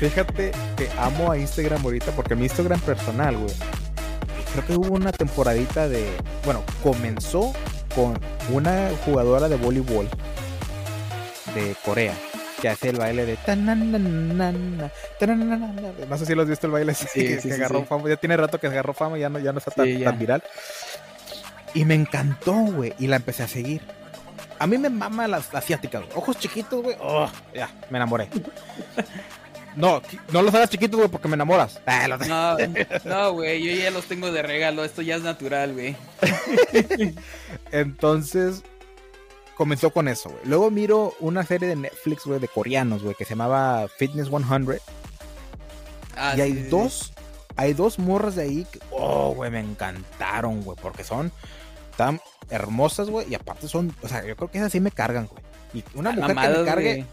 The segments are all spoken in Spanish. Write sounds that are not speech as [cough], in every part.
Fíjate que amo a Instagram ahorita porque mi Instagram personal, güey. Creo que hubo una temporadita de. Bueno, comenzó con una jugadora de voleibol de Corea que hace el baile de no sé si lo has visto el baile sí, que, agarró fama ya tiene rato que agarró fama ya no ya no está tan, tan viral y me encantó güey y la empecé a seguir a mí me mama las asiáticas, ojos chiquitos, güey. Oh, ya, me enamoré. No, no los hagas chiquitos, güey, porque me enamoras. Ah, no, no, güey, yo ya los tengo de regalo. Esto ya es natural, güey. [laughs] Entonces, comenzó con eso, güey. Luego miro una serie de Netflix, güey, de coreanos, güey, que se llamaba Fitness 100. Ah, y hay dos, hay dos morras de ahí que, oh, güey, me encantaron, güey, porque son tan hermosas, güey, y aparte son, o sea, yo creo que esas sí me cargan, güey. Y una mujer que me cargue,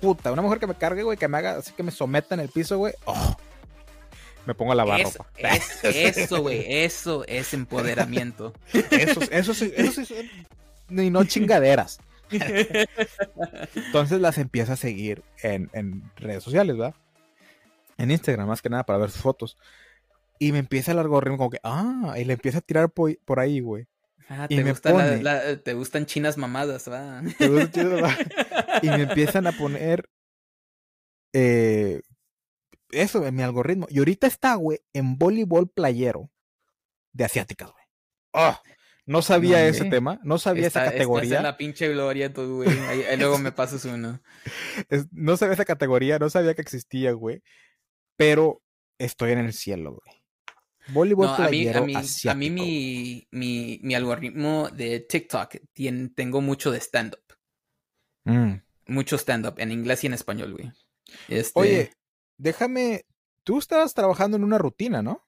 puta, una mujer que me cargue, güey, que me haga así que me someta en el piso, güey, oh, me pongo a lavar ropa. eso, güey, eso es empoderamiento. Eso, eso, eso, eso, eso, y no chingaderas. Entonces las empiezo a seguir en, en, redes sociales, ¿verdad? En Instagram, más que nada, para ver sus fotos. Y me empieza el algoritmo como que, ah, y le empieza a tirar por, por ahí, güey. Ah, te, te gustan chinas mamadas, va. Y me empiezan a poner eh, eso en mi algoritmo. Y ahorita está, güey, en voleibol playero de asiáticas, güey. Oh, no sabía ese tema, no sabía esa categoría. en la pinche gloria tú, güey. Ahí, luego me pasas uno. [laughs] no sabía esa categoría, no sabía que existía, güey. Pero estoy en el cielo, güey. Voleibol a mí, a mí, mi, mi, mi, algoritmo de TikTok tiene, tengo mucho de stand-up. Mm. Mucho stand-up en inglés y en español, güey. Este... Oye, déjame. Tú estabas trabajando en una rutina, ¿no?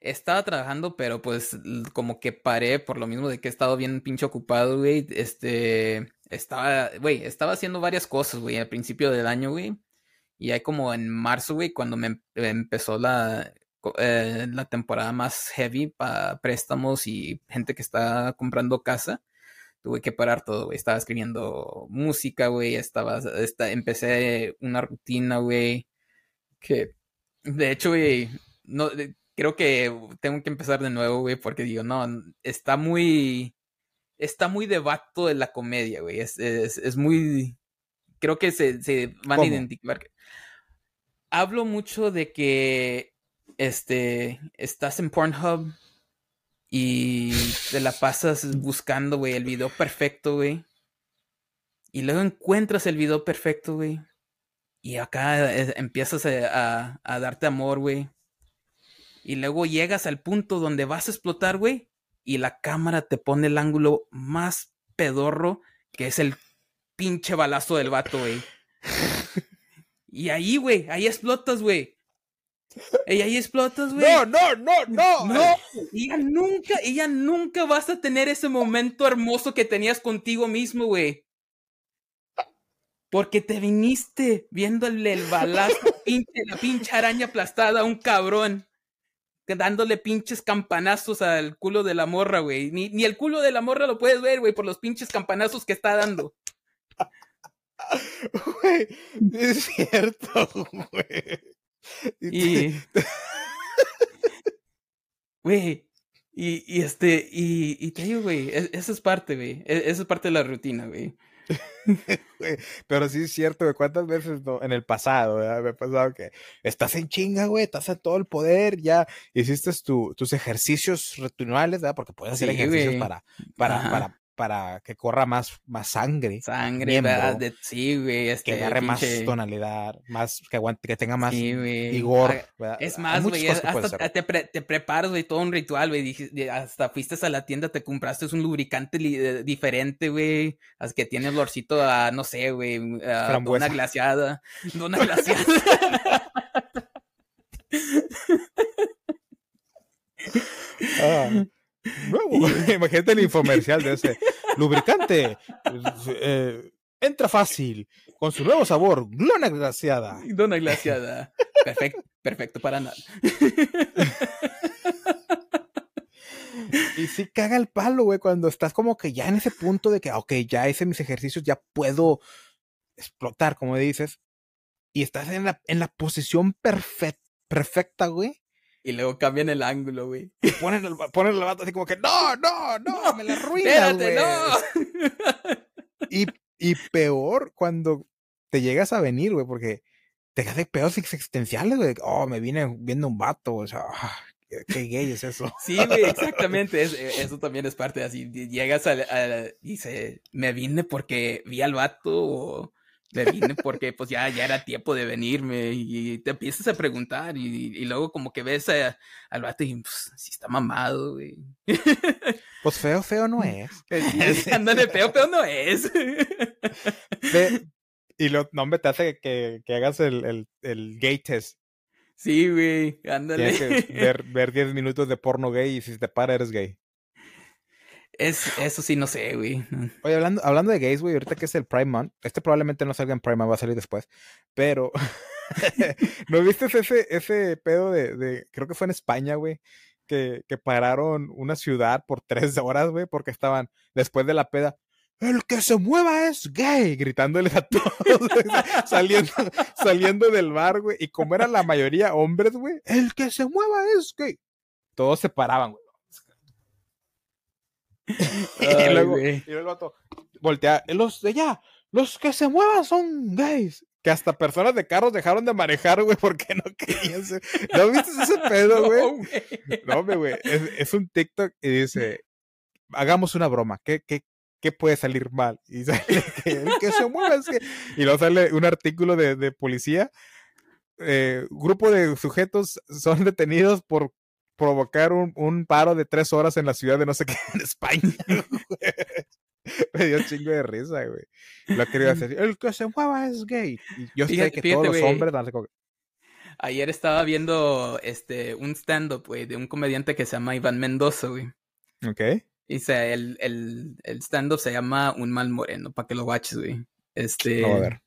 Estaba trabajando, pero pues como que paré por lo mismo de que he estado bien pinche ocupado, güey. Este. Estaba, güey, estaba haciendo varias cosas, güey, al principio del año, güey. Y ahí como en marzo, güey, cuando me em, empezó la, eh, la temporada más heavy para préstamos y gente que está comprando casa, tuve que parar todo, güey. Estaba escribiendo música, güey. Estaba, empecé una rutina, güey. Que, de hecho, güey, no, creo que tengo que empezar de nuevo, güey, porque digo, no, está muy, está muy debato de la comedia, güey. Es, es, muy, creo que se, se van a identificar. Hablo mucho de que este, estás en Pornhub y te la pasas buscando, güey, el video perfecto, güey. Y luego encuentras el video perfecto, güey. Y acá eh, empiezas a, a, darte amor, güey. Y luego llegas al punto donde vas a explotar, güey. Y la cámara te pone el ángulo más pedorro, que es el pinche balazo del vato, güey. [laughs] y ahí, güey, ahí explotas, güey. Y ahí explotas, güey. No, no, no, no. No, ella nunca, ella nunca vas a tener ese momento hermoso que tenías contigo mismo, güey. Porque te viniste viéndole el balazo, [laughs] pinche, la pinche araña aplastada a un cabrón. Dándole pinches campanazos al culo de la morra, güey. Ni, ni el culo de la morra lo puedes ver, güey, por los pinches campanazos que está dando. [laughs] Güey, es cierto, güey. [laughs] Y. Güey. Y, y, este, y, y te digo, güey, e, eso es parte, güey. E, eso es parte de la rutina, [laughs] güey. Pero sí es cierto, güey. ¿Cuántas veces en el pasado me ha pasado que estás en chinga, güey? Estás en todo el poder, ya hiciste tus ejercicios rituales, ¿verdad? Porque puedes hacer ejercicios para, para, para, para que corra más, más sangre. Sangre, ¿verdad? sí, güey. Este, que agarre más tonalidad, más, que aguante, que tenga más vigor. Es más, güey, hasta te, te, preparas, güey, todo un ritual, güey. Hasta fuiste a la tienda, te compraste un lubricante eh, diferente, güey. Así que tiene olorcito a, no sé, güey, una glaciada. [laughs] Una glaciada. ah. [laughs] Imagínate el infomercial de ese lubricante. Eh, entra fácil con su nuevo sabor, Dona glaciada. Dona glaciada. Perfecto, perfecto para nada. Y sí caga el palo, güey, cuando estás como que ya en ese punto de que, ok, ya hice mis ejercicios, ya puedo explotar, como dices. y estás en la, en la posición perfecta, güey. Y luego cambian el ángulo, güey. Y ponen el, ponen el vato así como que, no, no, no, [laughs] me la arruinas, güey. no. Y, y peor cuando te llegas a venir, güey, porque te hace pedos existenciales, güey. Oh, me vine viendo un vato, o sea, ah, qué, gay es eso. Sí, güey, exactamente. E, eso también es parte de así. Llegas a, a, dice, me vine porque vi al vato o me vine porque pues ya, ya era tiempo de venirme y te empiezas a preguntar y, luego como que ves al vato y pues si está mamado, güey. Pues feo, feo no [laughs] es. [laughs] Ándale, feo, feo no es. [laughs] y lo, no, me te hace que, que hagas el, el, el, gay test. Sí, güey, ándale. Tienes que ver, ver 10 minutos de porno gay y si te para eres gay. Es, eso sí, no sé, güey. Oye, hablando, hablando de gays, güey, ahorita que es el Prime Month, este probablemente no salga en Prime, va a salir después, pero [laughs] ¿no viste ese, ese pedo de, de, creo que fue en España, güey, que, que pararon una ciudad por tres horas, güey, porque estaban después de la peda, el que se mueva es gay, gritándoles a [laughs] todos, saliendo, saliendo del bar, güey, y como eran la mayoría hombres, güey, el que se mueva es gay. Todos se paraban, güey [laughs] y, luego, y luego el vato voltea, los de allá, los que se muevan son gays. Que hasta personas de carros dejaron de manejar, güey, porque no querían ser. ¿No viste ese [laughs] pedo, güey? No, güey. Es, es, un TikTok y dice, hagamos una broma. ¿Qué, qué, qué puede salir mal? Y [laughs] sale que el que se mueva es que... Y luego sale un artículo de, de policía. Eh, grupo de sujetos son detenidos por provocar un, un, paro de tres horas en la ciudad de no sé qué [laughs] en España. Me dio un chingo de risa, güey. Lo quería hacer. El que se mueva es gay. Y yo sé que todos los hombres dan Ayer estaba viendo este un stand-up, güey, de un comediante que se llama Iván Mendoza, güey. Ok. Dice, el, el, el stand-up se llama Un Mal Moreno, para que lo watches, güey. Este. a ver.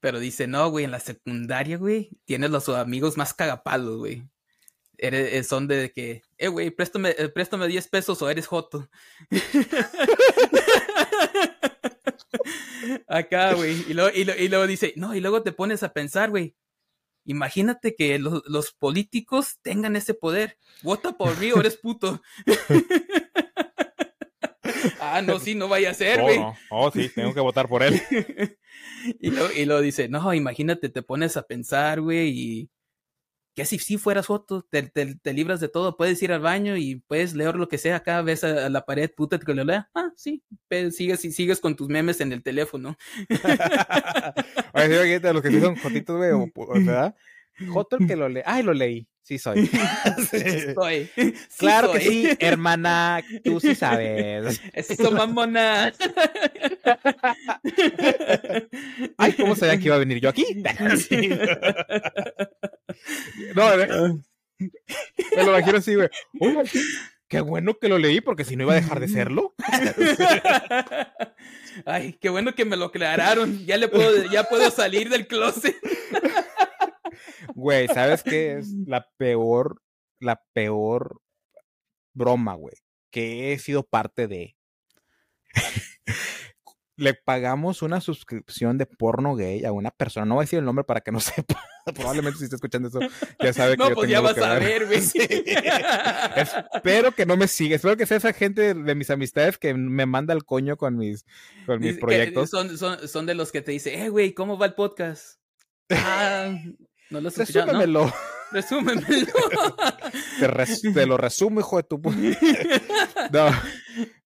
Pero dice, no, güey, en la secundaria, güey, tienes los amigos más cagapalos, güey. Eh, son de que, eh, güey, préstame, eh, préstame 10 pesos o eres joto. [laughs] Acá, güey. Y luego, y, luego dice, no, y luego te pones a pensar, güey. Imagínate que los, políticos tengan ese poder. Vota por mí o eres puto. [laughs] ah, no, sí, no vaya a ser, güey. Oh, oh, sí, tengo que votar por él. [laughs] y, luego, y luego dice, no, imagínate, te pones a pensar, güey, y que si, si fueras foto, te, te, libras de todo, puedes ir al baño y puedes leer lo que sea, cada vez a, la pared, puta, que lo lea, ah, sí, sigues y sigues con tus memes en el teléfono. [laughs] Oye, sí, los que sí son jotitos, güey, [laughs] ¿verdad? Joto el que lo lee, ay, lo leí, sí soy. [laughs] [laughs] sí soy. claro que sí, hermana, tú sí sabes. Eso, mamona. ay, ¿cómo sabían que iba a venir yo aquí? [laughs] No, me lo imagino así, güey. qué bueno que lo leí porque si no iba a dejar de serlo. Ay, qué bueno que me lo aclararon. Ya le puedo, ya puedo salir del closet. Güey, ¿sabes qué es [laughs] la peor, la peor broma, güey? Que he sido parte de [laughs] le pagamos una suscripción de porno gay a una persona. No voy a decir el nombre para que no [laughs] sepa. Probablemente si está escuchando eso, ya sabe que no, pues ya vas a ver, güey. Espero que no me siga. Espero que sea esa gente de mis amistades que me manda el coño con mis, con mis proyectos. Son, son, son, de los que te dice, eh, güey, ¿cómo va el podcast? Ah, no lo. Resúmemelo. ¿no? Resúmemelo. [laughs] te, te, lo resumo, hijo de tu [laughs] No,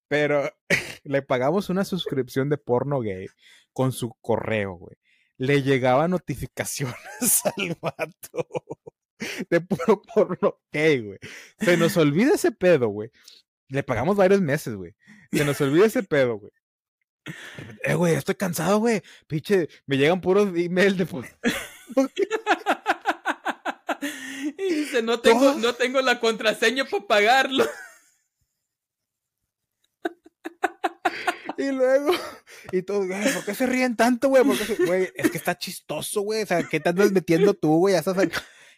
pero [laughs] le pagamos una suscripción de porno gay con su correo, güey. Le llegaba notificaciones al vato de puro porno gay, güey. Se nos olvida ese pedo, güey. Le pagamos varios meses, güey. Se nos olvida ese pedo, güey. Eh, güey, estoy cansado, güey. Pinche, me llegan puros emails de... [laughs] y dice, no tengo, no tengo la contraseña para pagarlo. [laughs] Y luego, y todo, güey, ¿por qué se ríen tanto, güey? Güey, es que está chistoso, güey. O sea, ¿qué te andas metiendo tú, güey?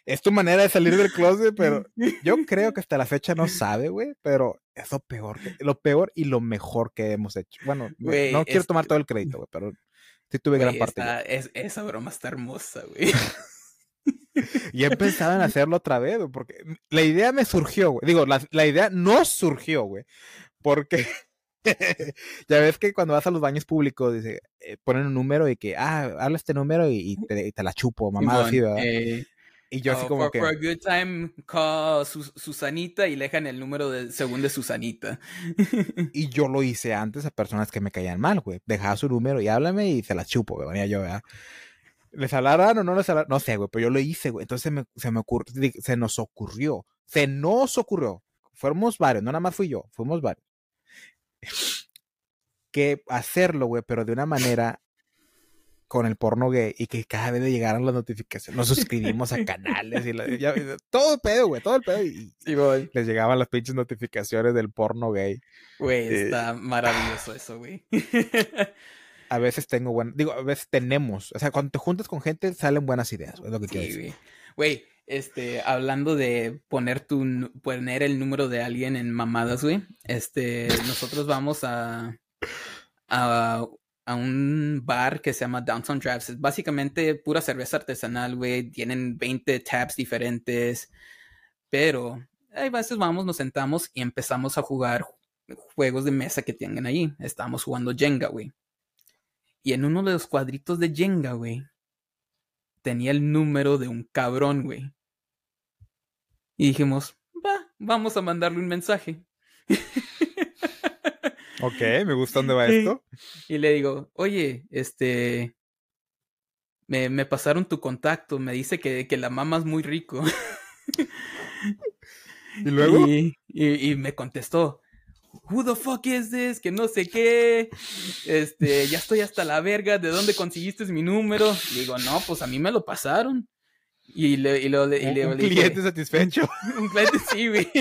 Es tu manera de salir del closet, pero yo creo que hasta la fecha no sabe, güey. Pero es lo peor, lo peor y lo mejor que hemos hecho. Bueno, no quiero tomar todo el crédito, güey, pero Sí tuve gran parte. esa broma está hermosa, güey. [laughs] [laughs] y empezaban a hacerlo otra vez, güey, porque la idea me surgió, güey. Digo, la, la idea no surgió, güey. Porque [laughs] ya ves que cuando vas a los baños públicos, dice, eh, ponen un número y que, ah, habla este número y, te, la chupo, mamá, así, ¿verdad? Eh, y yo así oh, como for, que... For a good time, call Susanita y le dejan el número de, según de Susanita. [laughs] y yo lo hice antes a personas que me caían mal, güey. Dejaba su número y háblame y se la chupo, güey. Venía yo, ¿verdad? ¿Les hablaran o no les hablaran? No sé, güey, pero yo lo hice, güey. Entonces me, se me ocurrió, se nos ocurrió, se nos ocurrió. Fuimos varios, no nada más fui yo, fuimos varios [sighs] que hacerlo, güey, pero de una manera con el porno gay y que cada vez llegaran las notificaciones, nos suscribimos a [laughs] canales y todo el pedo, güey, todo el pedo y, les llegaban las pinches notificaciones del porno gay. Güey, eh, está maravilloso eso, güey. [laughs] a veces tengo bueno, digo, a veces tenemos, o sea, cuando te juntas con gente salen buenas ideas, es lo que quiero decir. Güey, este, hablando de poner tu poner el número de alguien en mamadas, güey. Este, nosotros vamos a, a, a un bar que se llama Downtown Drafts. Es básicamente pura cerveza artesanal, güey. Tienen 20 tabs diferentes. Pero a veces vamos, nos sentamos y empezamos a jugar juegos de mesa que tienen ahí. Estábamos jugando Jenga, güey. Y en uno de los cuadritos de Jenga, güey, tenía el número de un cabrón, güey. Y dijimos, va, vamos a mandarle un mensaje. [laughs] Ok, me gusta dónde va esto. Y le digo, oye, este, me, me pasaron tu contacto, me dice que, que la mamas muy rico. [laughs] ¿Y luego? Y, y, me contestó, who the fuck is this? Que no sé qué. Este, ya estoy hasta la verga. ¿De dónde conseguiste mi número? digo, no, pues a mí me lo pasaron. Y le, y lo, y le, un cliente satisfecho. [laughs] Un cliente sí, güey.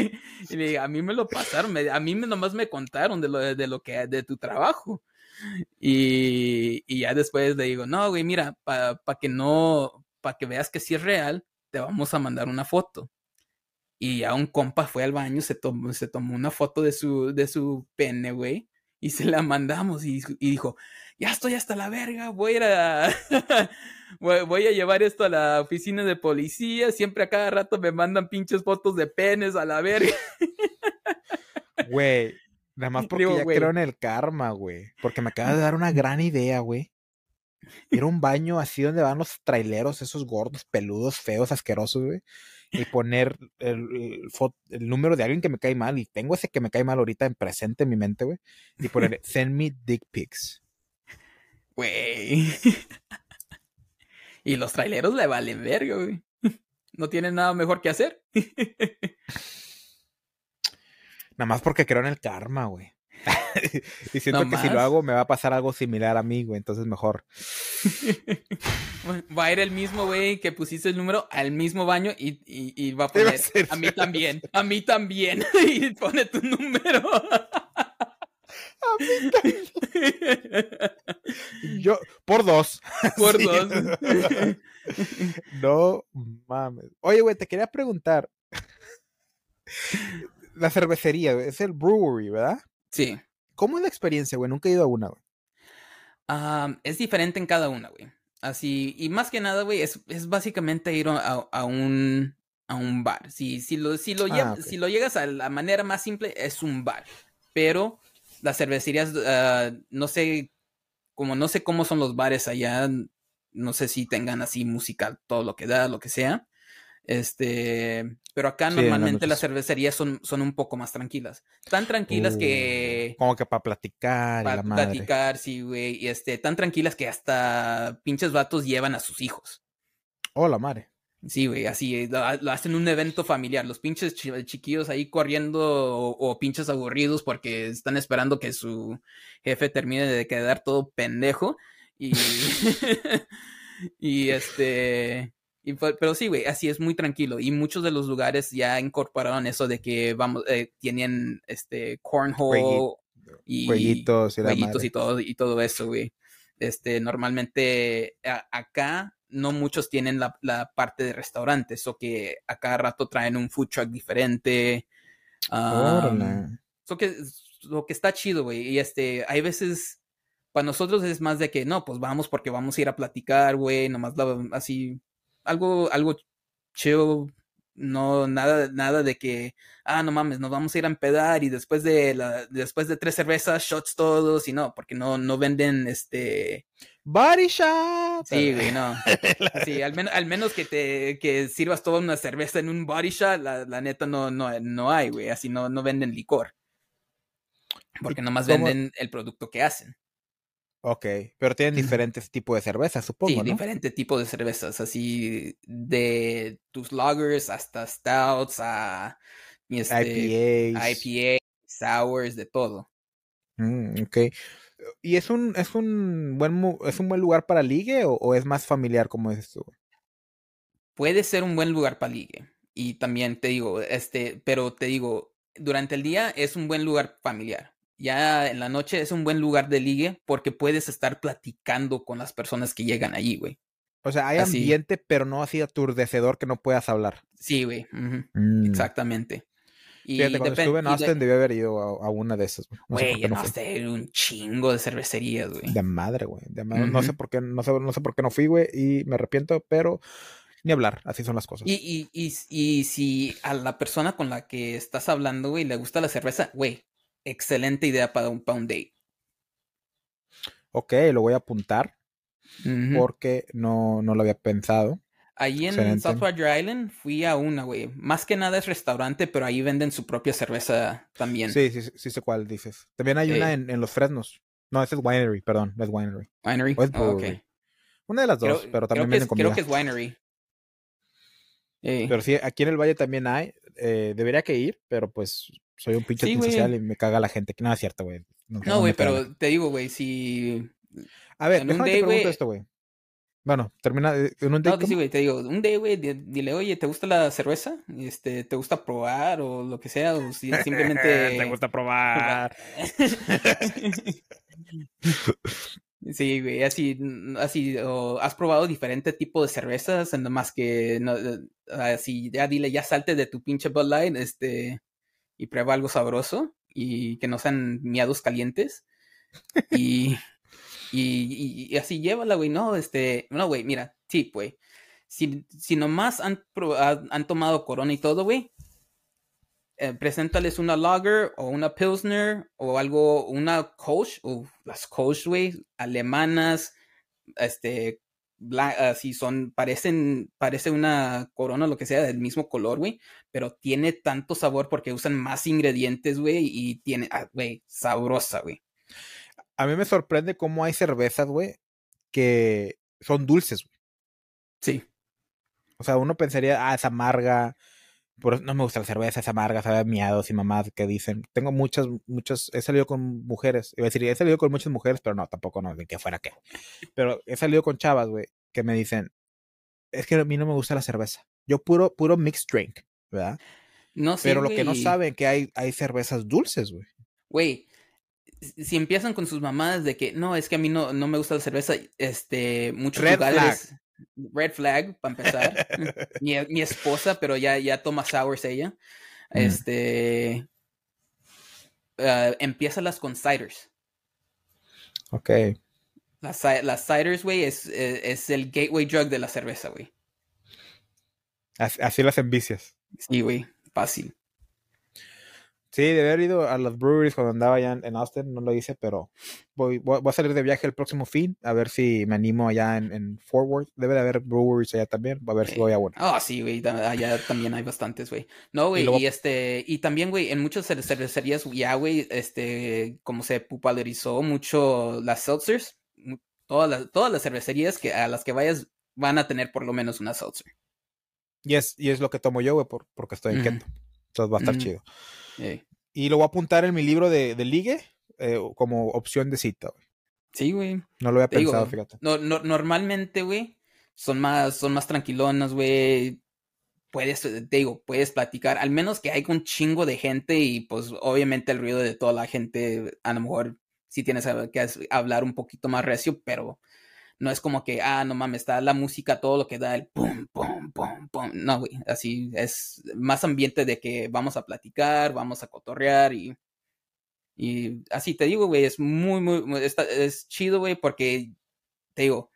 Y le dije, a mí me lo pasaron, a mí nomás me contaron de lo, de lo que, de tu trabajo. Y, y ya después le digo, no, güey, mira, para pa que no, para que veas que sí es real, te vamos a mandar una foto. Y ya un compa fue al baño, se tomó, se tomó una foto de su, de su pene, güey, y se la mandamos y, y dijo, ya estoy hasta la verga, voy a ir a... [laughs] voy a llevar esto a la oficina de policía, siempre a cada rato me mandan pinches fotos de penes a la verga. [laughs] Güey, nada más porque ya creo en el karma, güey. Porque me acaba de [laughs] dar una gran idea, güey. Ir a un baño así donde van los traileros, esos gordos, peludos, feos, asquerosos, güey. Y poner el, el, número de alguien que me cae mal. Y tengo ese que me cae mal ahorita en presente en mi mente, güey. Y poner [laughs] send me dick pics. Güey. Y los traileros le valen verga, güey. No tienen nada mejor que hacer. Nada más porque creo en el karma, güey. [laughs] y siento que si lo hago me va a pasar algo similar a mí, güey. Entonces mejor. [laughs] va a ir el mismo, güey, que pusiste el número al mismo baño y, y va a poner a mí también, a mí también. [laughs] y pone tu número. Yo, por dos. Por dos. no mames. Oye, güey, te quería preguntar. La cervecería, es el brewery, ¿verdad? Sí. ¿Cómo es la experiencia, güey? Nunca he ido a una, güey. es diferente en cada una, güey. Así, y más que nada, güey, es, básicamente ir a, un, a un bar. Si, si, lo, si, lo, ah, si lo llegas a la manera más simple, es un bar. Pero las cervecerías, ah, no sé, como no sé cómo son los bares allá, no sé si tengan así música, todo lo que da, lo que sea. Este, pero acá normalmente las cervecerías son, son un poco más tranquilas. Tan tranquilas que. Uh, como que para platicar. Para platicar, sí, güey. Y este, tan tranquilas que hasta pinches vatos llevan a sus hijos. Hola, madre. Sí, güey, así, eh, lo, hacen un evento familiar. Los pinches chiquillos ahí corriendo o, pinches aburridos porque están esperando que su jefe termine de quedar todo pendejo. Y, [laughs] y este, pero sí, güey, así es muy tranquilo. Y muchos de los lugares ya incorporaron eso de que, vamos, eh, tienen este cornhole y jueguitos y, y todo, y todo eso, güey. Este, normalmente acá no muchos tienen la, parte de restaurantes o que a cada rato traen un food truck diferente. Um, que, lo que está chido, güey. Y este, hay veces, para nosotros es más de que no, pues vamos porque vamos a ir a platicar, güey, nomás así, algo, algo chill, no, nada, nada de que, ah, no mames, nos vamos a ir a empedar y después de la, después de tres cervezas, shots todos, y no, porque no, no venden este. Body shop. Sí, güey, no. [laughs] Sí, al, menos, al menos que te que sirvas toda una cerveza en un body shop, la, la neta no, no, no hay, güey. Así no, no venden licor. Porque nomás venden el producto que hacen. Ok, pero tienen diferentes tipos de cervezas, supongo. Sí, diferentes tipos de cervezas, así de tus lagers hasta stouts, a este, IPAs. IPA, sours, de todo. Mm, ok. ¿Y es un, es un buen es un buen lugar para ligue o, es más familiar como es esto? Puede ser un buen lugar para ligue. Y también te digo, este, pero te digo, durante el día es un buen lugar familiar ya en la noche es un buen lugar de ligue porque puedes estar platicando con las personas que llegan allí, güey. O sea, hay ambiente, pero no así aturdecedor que no puedas hablar. Sí, güey. Mm. Exactamente. Y Fíjate, cuando estuve en Austin debí haber ido a, una de esas, güey. No en Austin un chingo de cervecerías, güey. De madre, güey. No sé por qué, no sé, no sé por qué no fui, güey, y me arrepiento, pero ni hablar, así son las cosas. Y, y, y, y si a la persona con la que estás hablando, güey, le gusta la cerveza, güey, excelente idea para un, pound date. Ok, lo voy a apuntar porque no, no lo había pensado. Ahí en South Padre Island fui a una, güey. Más que nada es restaurante, pero ahí venden su propia cerveza también. Sí, sí, sí, sé cuál dices. También hay una en, Los Fresnos. No, ese es Winery, perdón, no es Winery. Winery. Oh, una de las dos, pero también venden comida. Creo que es Winery. Pero sí, aquí en el Valle también hay. Eh, debería que ir, pero pues soy un pinche social y me caga la gente. Que no es cierto, güey. No, güey, pero te digo, güey, si. A ver, déjame te pregunto esto, güey. Bueno, termina eh, en un day. No, sí, güey, te digo, un day, güey, dile, oye, ¿te gusta la cerveza? Este, ¿te gusta probar o lo que sea? O si [laughs] simplemente. ¿Te gusta probar? [laughs] sí, güey, así, así, o has probado diferente tipo de cervezas, nada más que, no, eh, así, ya dile, ya salte de tu pinche Bud Light, este, y prueba algo sabroso y que no sean miados calientes. Y, y, así llévala, güey. No, este, no, güey, mira, sí, güey. Si, si nomás han, han tomado corona y todo, güey, eh, preséntales una lager o una pilsner o algo, una Kolsch, o las Kolsch, güey, alemanas, este, así son, parecen, parece una corona, lo que sea, del mismo color, güey, pero tiene tanto sabor porque usan más ingredientes, güey, y tiene, ah, güey, sabrosa, güey. A mí me sorprende cómo hay cervezas, güey, que son dulces, güey. Sí. O sea, uno pensaría, ah, es amarga, por no me gusta la cerveza, es amarga, sabe miados y mamás que dicen. Tengo muchas, muchas, he salido con mujeres, iba a decir, he salido con muchas mujeres, pero no, tampoco no, de que fuera qué. Pero he salido con chavas, güey, que me dicen, es que a mí no me gusta la cerveza. Yo puro, puro mixed drink, ¿verdad? No sé. Pero lo que no saben que hay, hay cervezas dulces, güey. Güey, si empiezan con sus mamadas de que no, es que a mí no, no me gusta la cerveza, este, muchos lugares. Red flag, para empezar. [laughs] mi, mi, esposa, pero ya, ya toma sours ella. Mm. Este. Uh, empieza las con ciders. Ok. Las, las ciders, güey, es, es, el gateway drug de la cerveza, güey. Así, así las envicias. Sí, güey, fácil. Sí, de haber ido a las breweries cuando andaba allá en, Austin, no lo hice, pero voy, voy, a salir de viaje el próximo fin, a ver si me animo allá en, en Forward. Debe de haber breweries allá también, a ver si voy a bueno. Ah, sí, güey, allá también hay bastantes, güey. No, güey, y, este, y también, güey, en muchas cervecerías ya, güey, este, como se popularizó mucho las seltzers, todas las, todas las cervecerías que, a las que vayas van a tener por lo menos una seltzer. Y es, y es lo que tomo yo, güey, porque estoy en keto. Entonces va a estar chido. Y lo voy a apuntar en mi libro de, de ligue eh, como opción de cita, güey. Sí, güey. No lo había pensado, fíjate. No, normalmente, güey, son más, son más tranquilonas, güey. Puedes, te digo, puedes platicar, al menos que hay un chingo de gente y pues obviamente el ruido de toda la gente, a lo mejor sí tienes que hablar un poquito más recio, pero no es como que, ah, no mames, está la música, todo lo que da el pum, pum, pum, pum. No, güey, así es más ambiente de que vamos a platicar, vamos a cotorrear y, Y así te digo, güey, es muy, muy, es chido, güey, porque te digo,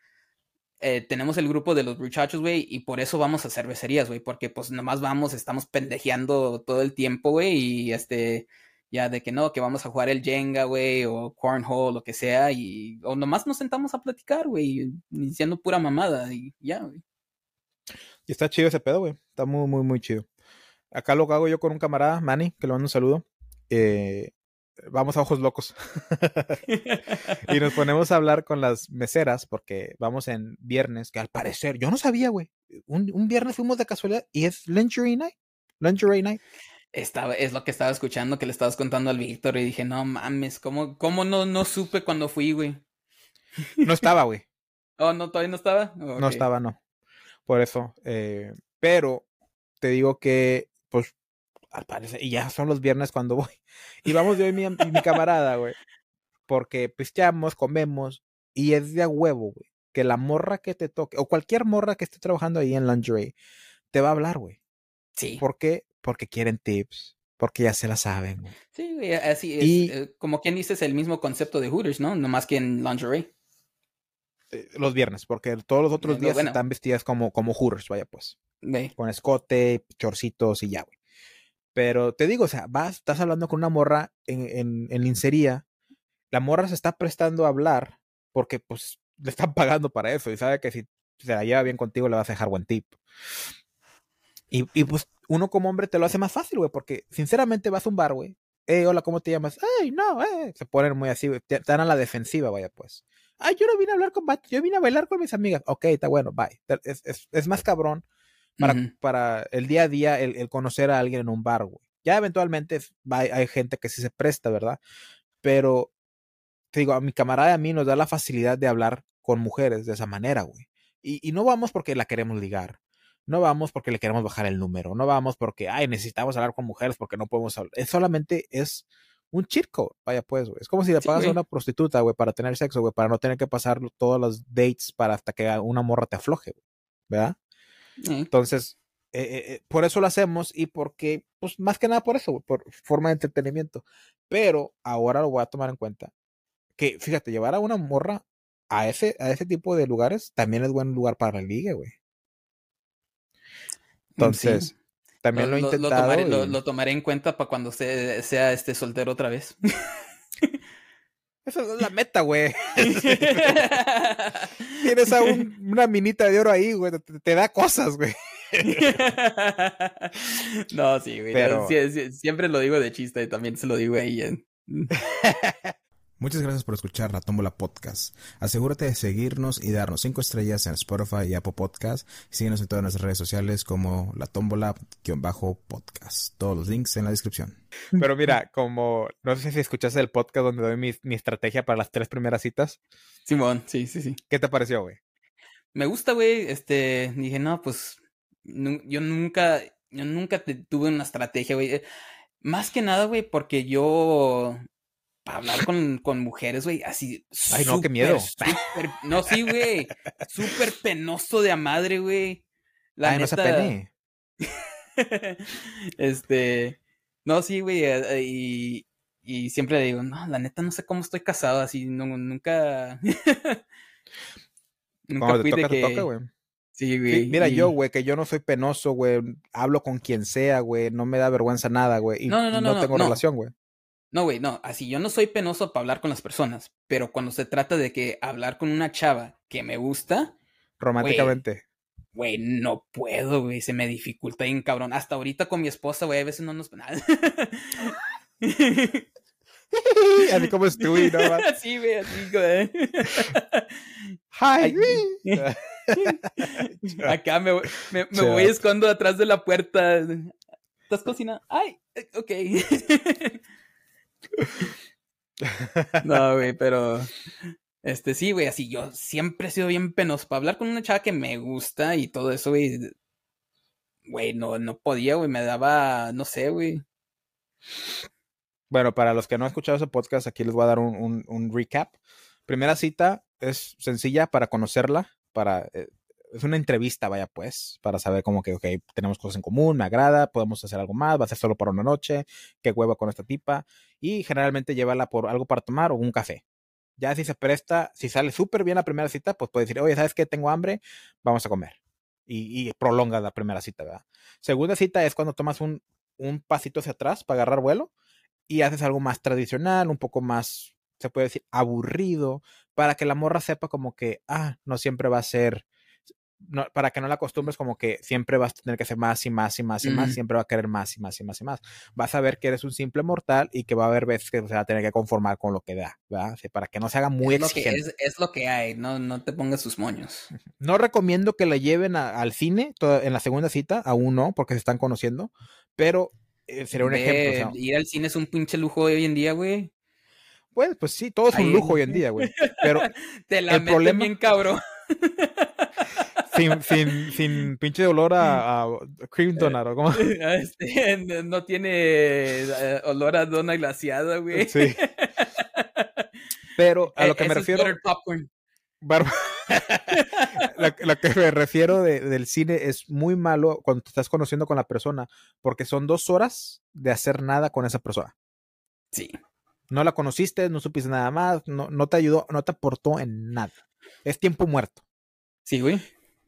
eh, tenemos el grupo de los muchachos, güey, y por eso vamos a cervecerías, güey, porque pues nomás vamos, estamos pendejeando todo el tiempo, güey, y este, ya de que no, que vamos a jugar el Jenga, güey, o Cornhole, lo que sea, y o nomás nos sentamos a platicar, güey, diciendo pura mamada, y ya, güey. Y está chido ese pedo, güey, está muy, muy, muy chido. Acá lo hago yo con un camarada, Manny, que le mando un saludo. Eh, vamos a ojos locos. [laughs] y nos ponemos a hablar con las meseras porque vamos en viernes, que al parecer, yo no sabía, güey. Un, viernes fuimos de casualidad y es lingerie night. Lingerie night. Estaba, es lo que estaba escuchando que le estabas contando al Víctor y dije, no mames, ¿cómo, cómo no, no supe cuando fui, güey? No estaba, güey. [laughs] oh, no, todavía no estaba. No estaba, no. Por eso. Eh, pero te digo que, pues, al parecer, y ya son los viernes cuando voy. [laughs] Y vamos yo y mi, mi camarada, güey. Porque pisteamos, comemos, y es de a huevo, güey. Que la morra que te toque, o cualquier morra que esté trabajando ahí en lingerie, te va a hablar, güey. Sí. ¿Por qué? Porque quieren tips, porque ya se la saben. Sí, güey, así es. Y, eh, como quien dice, es el mismo concepto de Hooters, ¿no? No más que en lingerie. Eh, los viernes, porque todos los otros días están vestidas como, como Hooters, vaya pues. Con escote, chorcitos y ya, güey. Pero te digo, o sea, vas, estás hablando con una morra en, en, en lincería, la morra se está prestando a hablar porque pues le están pagando para eso y sabe que si se la lleva bien contigo le vas a dejar buen tip. Y, y pues uno como hombre te lo hace más fácil, güey, porque sinceramente vas a un bar, güey. Eh, hola, ¿cómo te llamas? Ay, no, eh. Se ponen muy así, te, dan a la defensiva, vaya pues. Ay, yo no vine a hablar con yo vine a bailar con mis amigas. Ok, está bueno, bye. Es, es, es más cabrón para, para el día a día el, el, conocer a alguien en un bar, güey. Ya eventualmente hay, hay, gente que sí se presta, ¿verdad? Pero, te digo, a mi camarada y a mí nos da la facilidad de hablar con mujeres de esa manera, güey. Y, y no vamos porque la queremos ligar. No vamos porque le queremos bajar el número. No vamos porque, ay, necesitamos hablar con mujeres porque no podemos hablar. Es solamente es un chico, vaya pues, güey. Es como si le pagas a una prostituta, güey, para tener sexo, güey, para no tener que pasar todos los dates para hasta que una morra te afloje, güey. ¿Verdad? Entonces, eh, eh, eh, por eso lo hacemos y porque, pues más que nada por eso, por forma de entretenimiento. Pero ahora lo voy a tomar en cuenta. Que, fíjate, llevar a una morra a ese, a ese tipo de lugares también es buen lugar para la liga, güey. Mm, Entonces, también lo, he intentado. Lo tomaré, en cuenta para cuando sea este soltero otra vez. [laughs] Esa es la meta, güey. [laughs] [laughs] Tienes a una minita de oro ahí, güey. Te, da cosas, güey. no, sí, güey. siempre lo digo de chiste y también se lo digo ahí. En... Muchas gracias por escuchar La Tómbola Podcast. Asegúrate de seguirnos y darnos cinco estrellas en Spotify y Apple Podcast. síguenos en todas nuestras redes sociales como La Tómbola-podcast. Todos los links en la descripción. Pero mira, como no sé si escuchaste el podcast donde doy mi, mi estrategia para las tres primeras citas. Simón, sí, sí, sí. ¿Qué te pareció, güey? Me gusta, güey. Este, dije, no, pues yo nunca, yo nunca tuve una estrategia, güey. Más que nada, güey, porque yo para hablar con, con mujeres, güey, así. Ay, no, qué miedo. no, sí, güey. Súper penoso de a madre, güey. La Ay, neta, no pene. [laughs] este. No, sí, güey. Eh, y, y siempre le digo, no, la neta no sé cómo estoy casado, así, no, nunca. [laughs] nunca fui de que. Toca, güey. Sí, güey. mira, yo, güey, que yo no soy penoso, güey. Hablo con quien sea, güey. No me da vergüenza nada, güey. Y no, no, no, no tengo relación, güey. No, güey, no, así yo no soy penoso para hablar con las personas, pero cuando se trata de que hablar con una chava que me gusta. Románticamente. Güey, no puedo, güey, se me dificulta bien cabrón. Hasta ahorita con mi esposa, güey, a veces no nos... a mí [laughs] [laughs] como estoy, ¿no? [laughs] Sí, güey, así, güey. Hi. Acá me, me, me voy escondo atrás de la puerta. ¿Estás cocinando? Ay, ok. No, güey, pero. Este, sí, güey, así yo siempre he sido bien penoso para hablar con una chava que me gusta y todo eso, güey. Güey, no, no podía, güey, me daba, no sé, güey. Bueno, para los que no han escuchado ese podcast, aquí les voy a dar un, un, recap. Primera cita es sencilla para conocerla, para... Eh, es una entrevista, vaya pues, para saber como que, ok, tenemos cosas en común, me agrada, podemos hacer algo más, va a ser solo para una noche, qué huevo con esta tipa, y generalmente llévala por algo para tomar o un café. Ya si se presta, si sale súper bien la primera cita, pues puede decir, oye, ¿sabes qué? Tengo hambre, vamos a comer. Y, y prolonga la primera cita, ¿verdad? Segunda cita es cuando tomas un, un pasito hacia atrás para agarrar vuelo y haces algo más tradicional, un poco más, se puede decir, aburrido, para que la morra sepa como que, ah, no siempre va a ser para que no la acostumbres como que siempre vas a tener que hacer más y más y más y más, siempre va a querer más y más y más y más. Vas a ver que eres un simple mortal y que va a haber veces que se va a tener que conformar con lo que da, ¿verdad? para que no se haga muy es exigente. Lo que, es, lo que hay, no, no te pongas sus moños. No recomiendo que la lleven al cine en la segunda cita, aún no, porque se están conociendo, pero eh, sería un ejemplo. ir al cine es un pinche lujo hoy en día, güey. Pues, pues sí, todo es un lujo hoy en [laughs] día, güey. Pero te la el problema... bien cabrón. [laughs] sin, sin, sin pinche olor a, a cream donut, ¿o cómo? [laughs] Este, [laughs] no tiene eh, olor a dona glaciada, güey. Sí. Pero a [laughs] lo que me refiero. Popcorn. lo, que me refiero del cine es muy malo cuando te estás conociendo con la persona, porque son dos horas de hacer nada con esa persona. Sí. No la conociste, no supiste nada más, no, no te ayudó, no te aportó en nada. Es tiempo muerto. Sí, güey.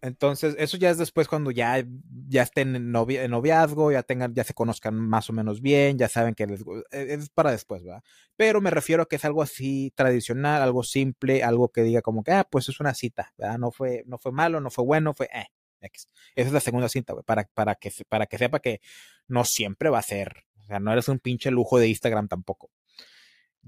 Entonces, eso ya es después cuando ya, ya estén en, noviazgo, ya tengan, ya se conozcan más o menos bien, ya saben que les e, es para después, ¿verdad? Pero me refiero a que es algo así tradicional, algo simple, algo que diga como que, ah, pues es una cita, ¿verdad? No fue, no fue malo, no fue bueno, fue, eh, Esa es la segunda cita, güey, para, para, que, para que sepa que no siempre va a ser, o sea, no eres un pinche lujo de Instagram tampoco.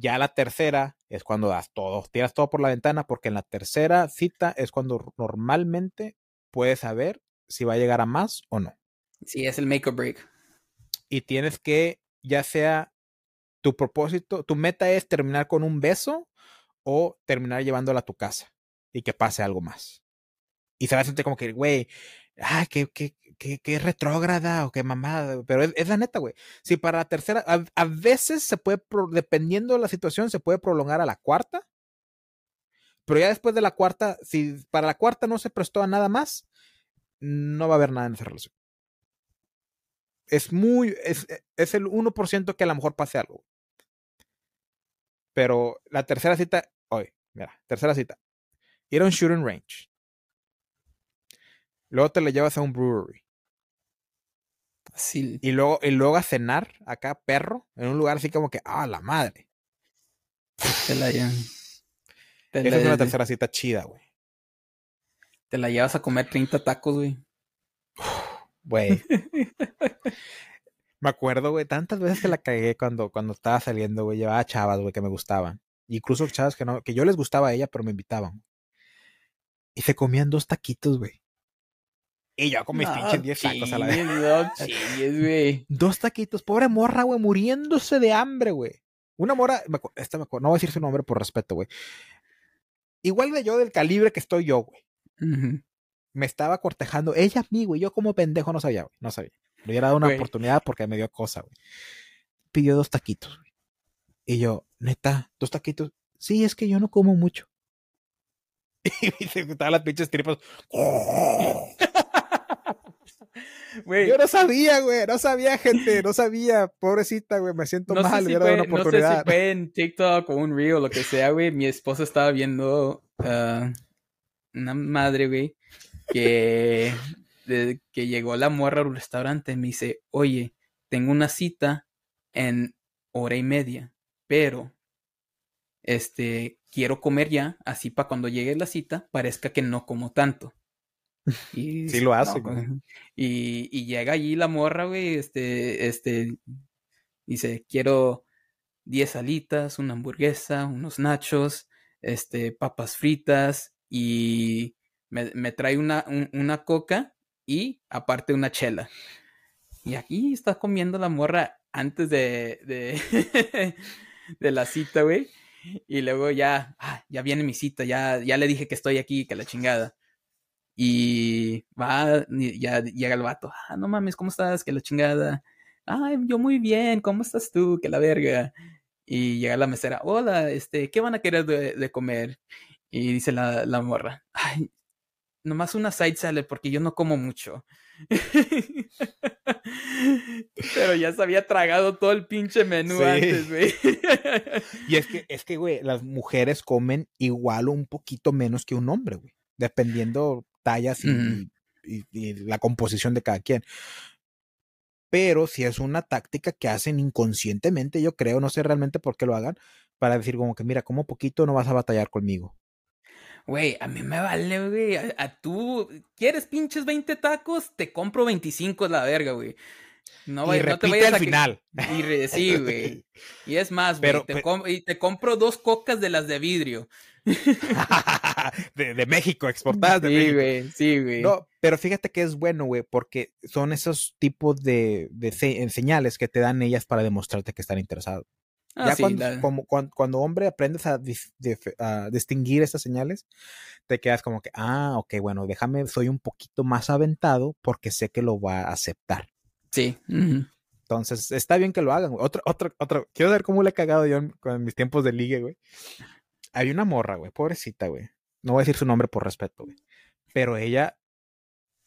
Ya la tercera es cuando das todo, tiras todo por la ventana, porque en la tercera cita es cuando normalmente puedes saber si va a llegar a más o no. Sí, es el make or break. Y tienes que, ya sea tu propósito, tu meta es terminar con un beso o terminar llevándola a tu casa y que pase algo más. Y se va a sentir como que, güey, ah, qué, qué, qué retrógrada o qué mamada, pero es, la neta, güey. Si para la tercera, a, veces se puede, dependiendo de la situación, se puede prolongar a la cuarta, pero ya después de la cuarta, si para la cuarta no se prestó a nada más, no va a haber nada en esa relación. Es muy, es, es el 1% que a lo mejor pase algo. Pero la tercera cita, hoy, mira, tercera cita. Ir a un shooting range. Luego te lo llevas a un brewery. Sí. Y luego, y luego a cenar acá, perro, en un lugar así como que, ah, la madre. Te la Esa es una tercera cita chida, güey. Te la llevas a comer 30 tacos, güey. [sighs] Güey. me acuerdo, güey, tantas veces que la cagué cuando, cuando estaba saliendo, güey. Llevaba chavas, güey, que me gustaban. Incluso chavas que no, que yo les gustaba a ella, pero me invitaban. Y se comían dos taquitos, güey. Y yo con mis pinches 10 tacos a la vez. güey. Dos taquitos. Pobre morra, güey, muriéndose de hambre, güey. Una morra, esta me acuerdo, no voy a decir su nombre por respeto, güey. Igual de yo del calibre que estoy yo, güey. Me estaba cortejando ella a mí, güey. Yo como pendejo no sabía, güey. No sabía. Le hubiera dado una oportunidad porque me dio cosa, güey. Pidió dos taquitos, güey. Y yo, neta, dos taquitos. Sí, es que yo no como mucho. [laughs] Y se estaban las pinches tripas. Yo no sabía, güey, no sabía, gente, no sabía, pobrecita, güey, me siento mal, si una oportunidad. No sé si fue en TikTok o un reel o lo que sea, güey, mi esposa estaba viendo uh, una madre, güey, que, que llegó la morra al restaurante y me dice, oye, tengo una cita en hora y media, pero, este, quiero comer ya, así para cuando llegue la cita parezca que no como tanto. Y, sí lo hace, y, llega allí la morra, güey, este, este, dice, quiero 10 alitas, una hamburguesa, unos nachos, este, papas fritas y me, trae una, una coca y aparte una chela. Y aquí está comiendo la morra antes de, de, [laughs] de la cita, güey. Y luego ya, ah, ya viene mi cita, ya, ya le dije que estoy aquí, que la chingada. Y va, ya llega el vato, ah, no mames, ¿cómo estás? Que la chingada. Ay, yo muy bien, ¿cómo estás tú? Que la verga. Y llega la mesera, hola, este, ¿qué van a querer de, comer? Y dice la, la morra, ay, nomás una side salad porque yo no como mucho. [laughs] Pero ya se había tragado todo el pinche menú antes, güey. [laughs] y es que, es que, güey, las mujeres comen igual o un poquito menos que un hombre, güey. Dependiendo tallas y, la composición de cada quien. Pero si es una táctica que hacen inconscientemente, yo creo, no sé realmente por qué lo hagan, para decir como que, mira, como poquito no vas a batallar conmigo. Güey, a mí me vale, güey. A, tú, ¿quieres pinches 20 tacos? Te compro 25 la verga, güey. No, y no te vayas al final. Y [laughs] sí, güey. Y es más, güey. Te, y te compro dos cocas de las de vidrio. [laughs] de, México, exportadas de sí, Güey, sí, güey. No, pero fíjate que es bueno, güey, porque son esos tipos de, de señales que te dan ellas para demostrarte que están interesados. Ah, ya cuando, como, cuando, hombre aprendes a, distinguir estas señales, te quedas como que, ah, ok, bueno, déjame, soy un poquito más aventado porque sé que lo va a aceptar. Sí. Entonces, está bien que lo hagan. Otro, otro, otro. Quiero ver cómo le he cagado yo en, mis tiempos de ligue, güey. Hay una morra, güey, pobrecita, güey. No voy a decir su nombre por respeto, güey. Pero ella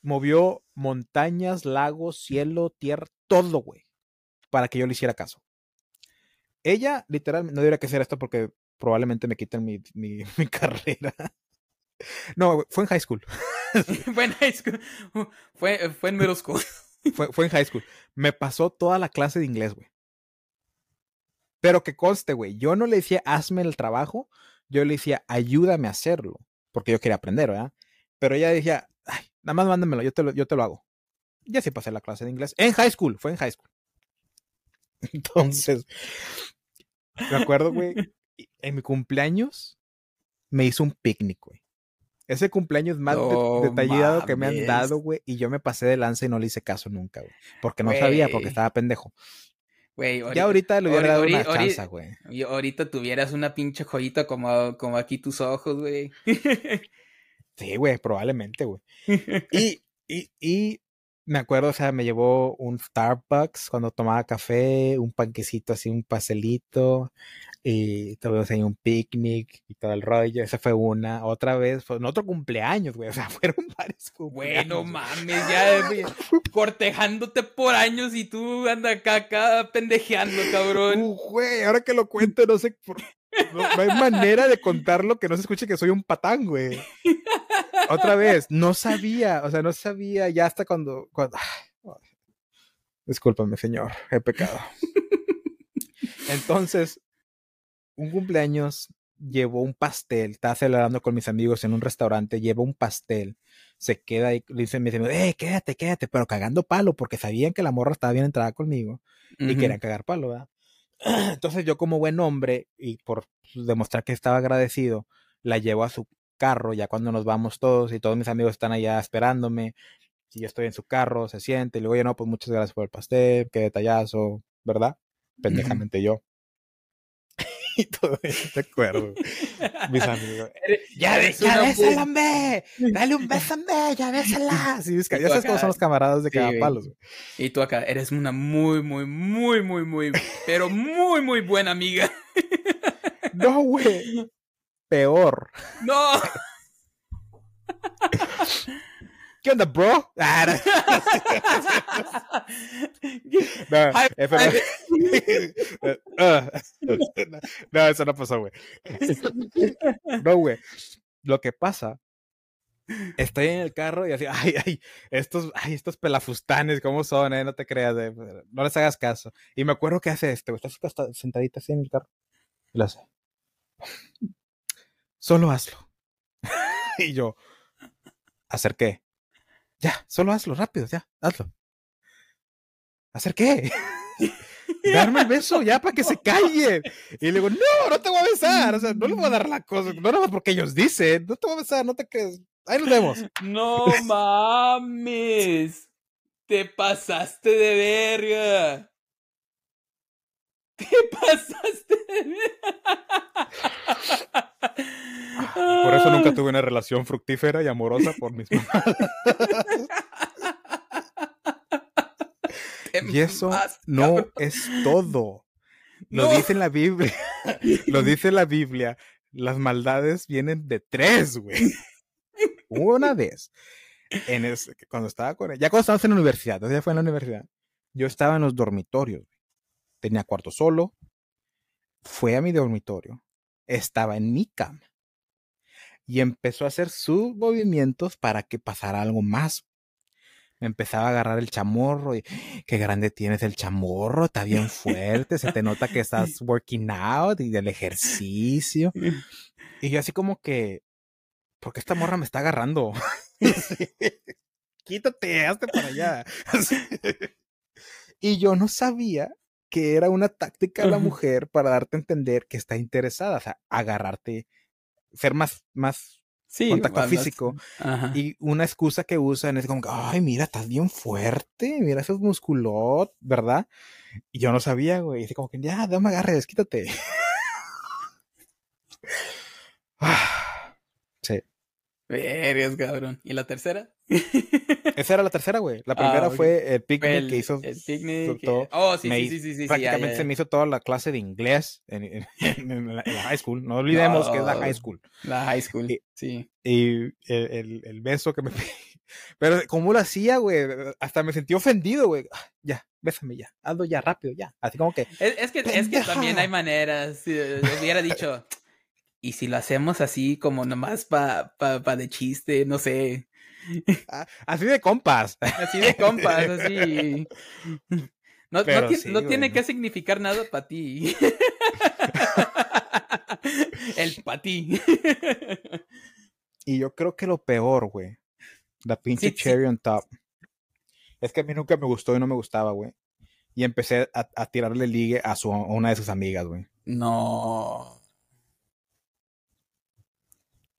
movió montañas, lagos, cielo, tierra, todo, güey, para que yo le hiciera caso. Ella, literalmente, no debería que hacer esto porque probablemente me quiten mi, mi, [laughs] carrera. No, fue en high school. [laughs] fue en high school. Fue, fue en middle school. [laughs] fue, fue en high school. Me pasó toda la clase de inglés, güey. Pero que conste, güey. Yo no le decía, hazme el trabajo. Yo le decía, ayúdame a hacerlo. Porque yo quería aprender, ¿verdad? Pero ella decía, ay, nada más mándamelo, yo te lo, yo te lo hago. Ya sí pasé la clase de inglés. En high school, fue en high school. [laughs] Entonces, me acuerdo, güey, [laughs] en mi cumpleaños me hizo un picnic, güey. Ese cumpleaños más detallado que me han dado, güey, y yo me pasé de lanza y no le hice caso nunca, güey. Porque no sabía, porque estaba pendejo. Güey, ya ahorita le hubiera dado una chance, güey. Y ahorita tuvieras una pinche joyita como, como aquí tus ojos, güey. [laughs] sí, güey, probablemente, güey. [laughs] Y, y, y me acuerdo, o sea, me llevó un Starbucks cuando tomaba café, un panquecito así, un pastelito, y tuvimos ahí un picnic y todo el rollo. Esa fue una. Otra vez, fue en otro cumpleaños, güey. O sea, [laughs] fueron varios cumpleaños. Bueno, mames, ya [laughs] cortejándote por años y tú andas acá, acá pendejeando, cabrón. Uh, güey, ahora que lo cuento, no sé por... No, hay manera de contarlo que no se escuche que soy un patán, güey. Otra vez, no sabía, o sea, no sabía ya hasta cuando. cuando... Discúlpame, señor, he pecado. [laughs] Entonces, un cumpleaños llevó un pastel, estaba celebrando con mis amigos en un restaurante, llevó un pastel, se queda ahí, dice, me dice, eh, quédate, quédate, pero cagando palo, porque sabían que la morra estaba bien entrada conmigo y querían cagar palo, ¿verdad? [clears throat] Entonces yo como buen hombre y por demostrar que estaba agradecido, la llevo a su carro ya cuando nos vamos todos y todos mis amigos están allá esperándome y yo estoy en su carro, se siente y le digo, oye, no, pues muchas gracias por el pastel, qué detallazo, ¿verdad? Pendejamente yo. Todo te acuerdo. Mis amigos. [laughs] Ya, ya bésala, hombre. Dale un beso, hombre. Ya bésala. [laughs] Sí, es que ya sabes cómo son los camaradas de cada palo. Y tú acá, eres una muy, muy, muy, muy, muy, pero muy, muy buena amiga. [laughs] no, güey. Peor. No. ¿Qué onda, bro? [laughs] [laughs] Ah, no, eso no pasó, güey. [laughs] No, güey. Lo que pasa, estoy en el carro y así, ay, ay, estos, ay, estos pelafustanes, ¿cómo son, eh? No te creas, eh? no les hagas caso. Y me acuerdo que hace este, estás sentadita así en el carro. Y lo hace. Solo hazlo. y yo, ¿hacer qué? Ya, solo hazlo rápido, ya, hazlo. ¿Hacer qué? [laughs] Darme el beso ya para que se [laughs] calle. Y le digo, no, no te voy a besar. O sea, no le voy a dar la cosa. No nada porque ellos dicen. No te voy a besar, no te crees. Ahí nos vemos. No [laughs] mames. Te pasaste de verga. Te [laughs] pasaste. Por eso nunca tuve una relación fructífera y amorosa por mis mamás. y eso no es todo. Lo dice en la Biblia. Lo dice la Biblia. Las maldades vienen de tres, güey. una vez, en cuando estaba con ya cuando estábamos en la universidad, entonces ya fue en la universidad, yo estaba en los dormitorios, tenía cuarto solo, fue a mi dormitorio, estaba en mi cama y empezó a hacer sus movimientos para que pasara algo más. Me empezaba a agarrar el chamorro y qué grande tienes el chamorro, está bien fuerte, se te nota que estás working out y del ejercicio. Y yo así como que, ¿por qué esta morra me está agarrando? [laughs] Quítate, hazte para allá. [laughs] y yo no sabía que era una táctica de la mujer para darte a entender que está interesada, o sea, agarrarte, ser más, más contacto físico. Y una excusa que usan es como, ay, mira, estás bien fuerte, mira esos musculot, ¿verdad? Y yo no sabía, güey. Y dice como que, ya, dame agarres, quítate. sí. [laughs] Eres cabrón. ¿Y la tercera? [laughs] Esa era la tercera, güey. La primera ah, fue el picnic que hizo. El picnic. oh, sí, sí, sí, sí, Prácticamente se me hizo toda la clase de inglés [laughs] en, la, high school. No olvidemos que es la high school. La high school, sí. Y el, el, beso que me. [laughs] Pero, ¿cómo lo hacía, güey? Hasta me sentí ofendido, güey. Ah, ya, bésame ya. Hazlo ya, rápido, ya. Así como que. Es, que, es que también hay maneras. Si hubiera dicho. Y si lo hacemos así como nomás para pa, pa de chiste, no sé. [laughs] Ah, así de compas. Así de compas, así. [laughs] [laughs] No, no, tiene que significar nada para ti. El para ti. Y yo creo que lo peor, güey. La pinche cherry on top. Es que a mí nunca me gustó y no me gustaba, güey. Y empecé a, tirarle ligue a, su, a una de sus amigas, güey. No.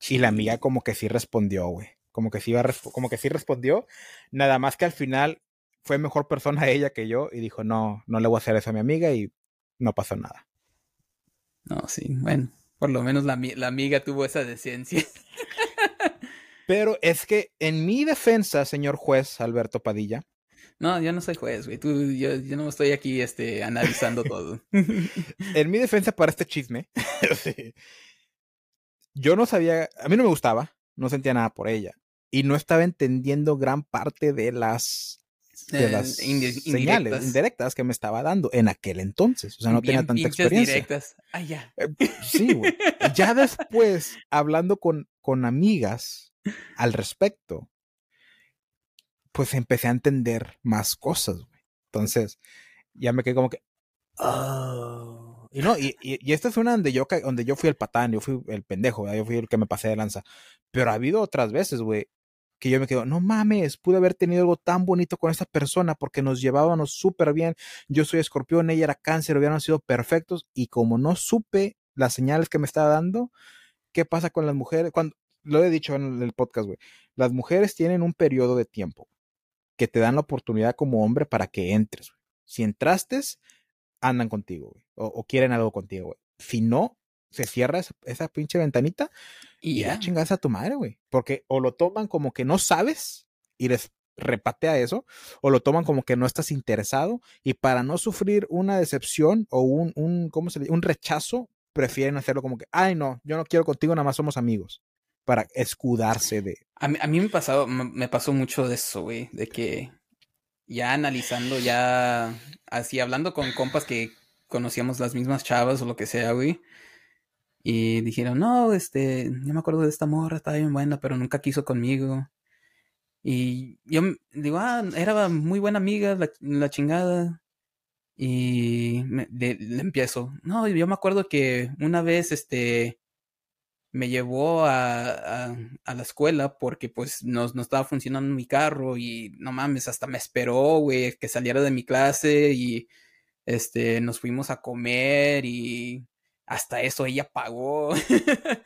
Y la amiga como que sí respondió, güey. Como que sí iba como que sí respondió. Nada más que al final fue mejor persona [laughs] ella que yo y dijo, no, no le voy a hacer eso a mi amiga y no pasó nada. No, sí, bueno, por lo menos la, la amiga tuvo esa decencia. [laughs] Pero es que en mi defensa, señor juez Alberto Padilla. No, yo no soy juez, güey. Tú, yo, yo no estoy aquí este, analizando todo. [laughs] en mi defensa para este chisme, yo no sabía, a mí no me gustaba, no sentía nada por ella y no estaba entendiendo gran parte de las de las señales indirectas que me estaba dando en aquel entonces. O sea, no tenía tanta experiencia. Directas. Ah, ya. Eh, sí, güey. Ya [laughs] después, hablando con, con amigas al respecto, pues empecé a entender más cosas, güey. Entonces, ya me quedé como que. Oh. Y no, y, y, esta es una donde yo, donde yo fui el patán, yo fui el pendejo, yo fui el que me pasé de lanza. Pero ha habido otras veces, güey, que yo me quedo, no mames, pude haber tenido algo tan bonito con esta persona porque nos llevábamos súper bien. Yo soy escorpión, ella era cáncer, hubieran sido perfectos. Y como no supe las señales que me estaba dando, ¿qué pasa con las mujeres? Cuando, lo he dicho en el podcast, güey, las mujeres tienen un periodo de tiempo que te dan la oportunidad como hombre para que entres. Si entraste, andan contigo, güey, o, quieren algo contigo, güey. Si no, se cierra esa, pinche ventanita y ya chingas a tu madre, güey. Porque o lo toman como que no sabes y les repatea eso, o lo toman como que no estás interesado y para no sufrir una decepción o un, un ¿cómo se dice? Un rechazo, prefieren hacerlo como que, ay, no, yo no quiero contigo, nada más somos amigos. Para escudarse de. A mí, a mí me, pasado, me pasó mucho de eso, güey. De que ya analizando, ya así hablando con compas que conocíamos las mismas chavas o lo que sea, güey. Y dijeron, no, este, yo me acuerdo de esta morra, estaba bien buena, pero nunca quiso conmigo. Y yo digo, ah, era muy buena amiga, la, chingada. Y le, empiezo, no, yo me acuerdo que una vez, este, me llevó a, a, la escuela porque pues no, no, estaba funcionando mi carro y no mames, hasta me esperó, güey, que saliera de mi clase y este, nos fuimos a comer y hasta eso ella pagó. [laughs]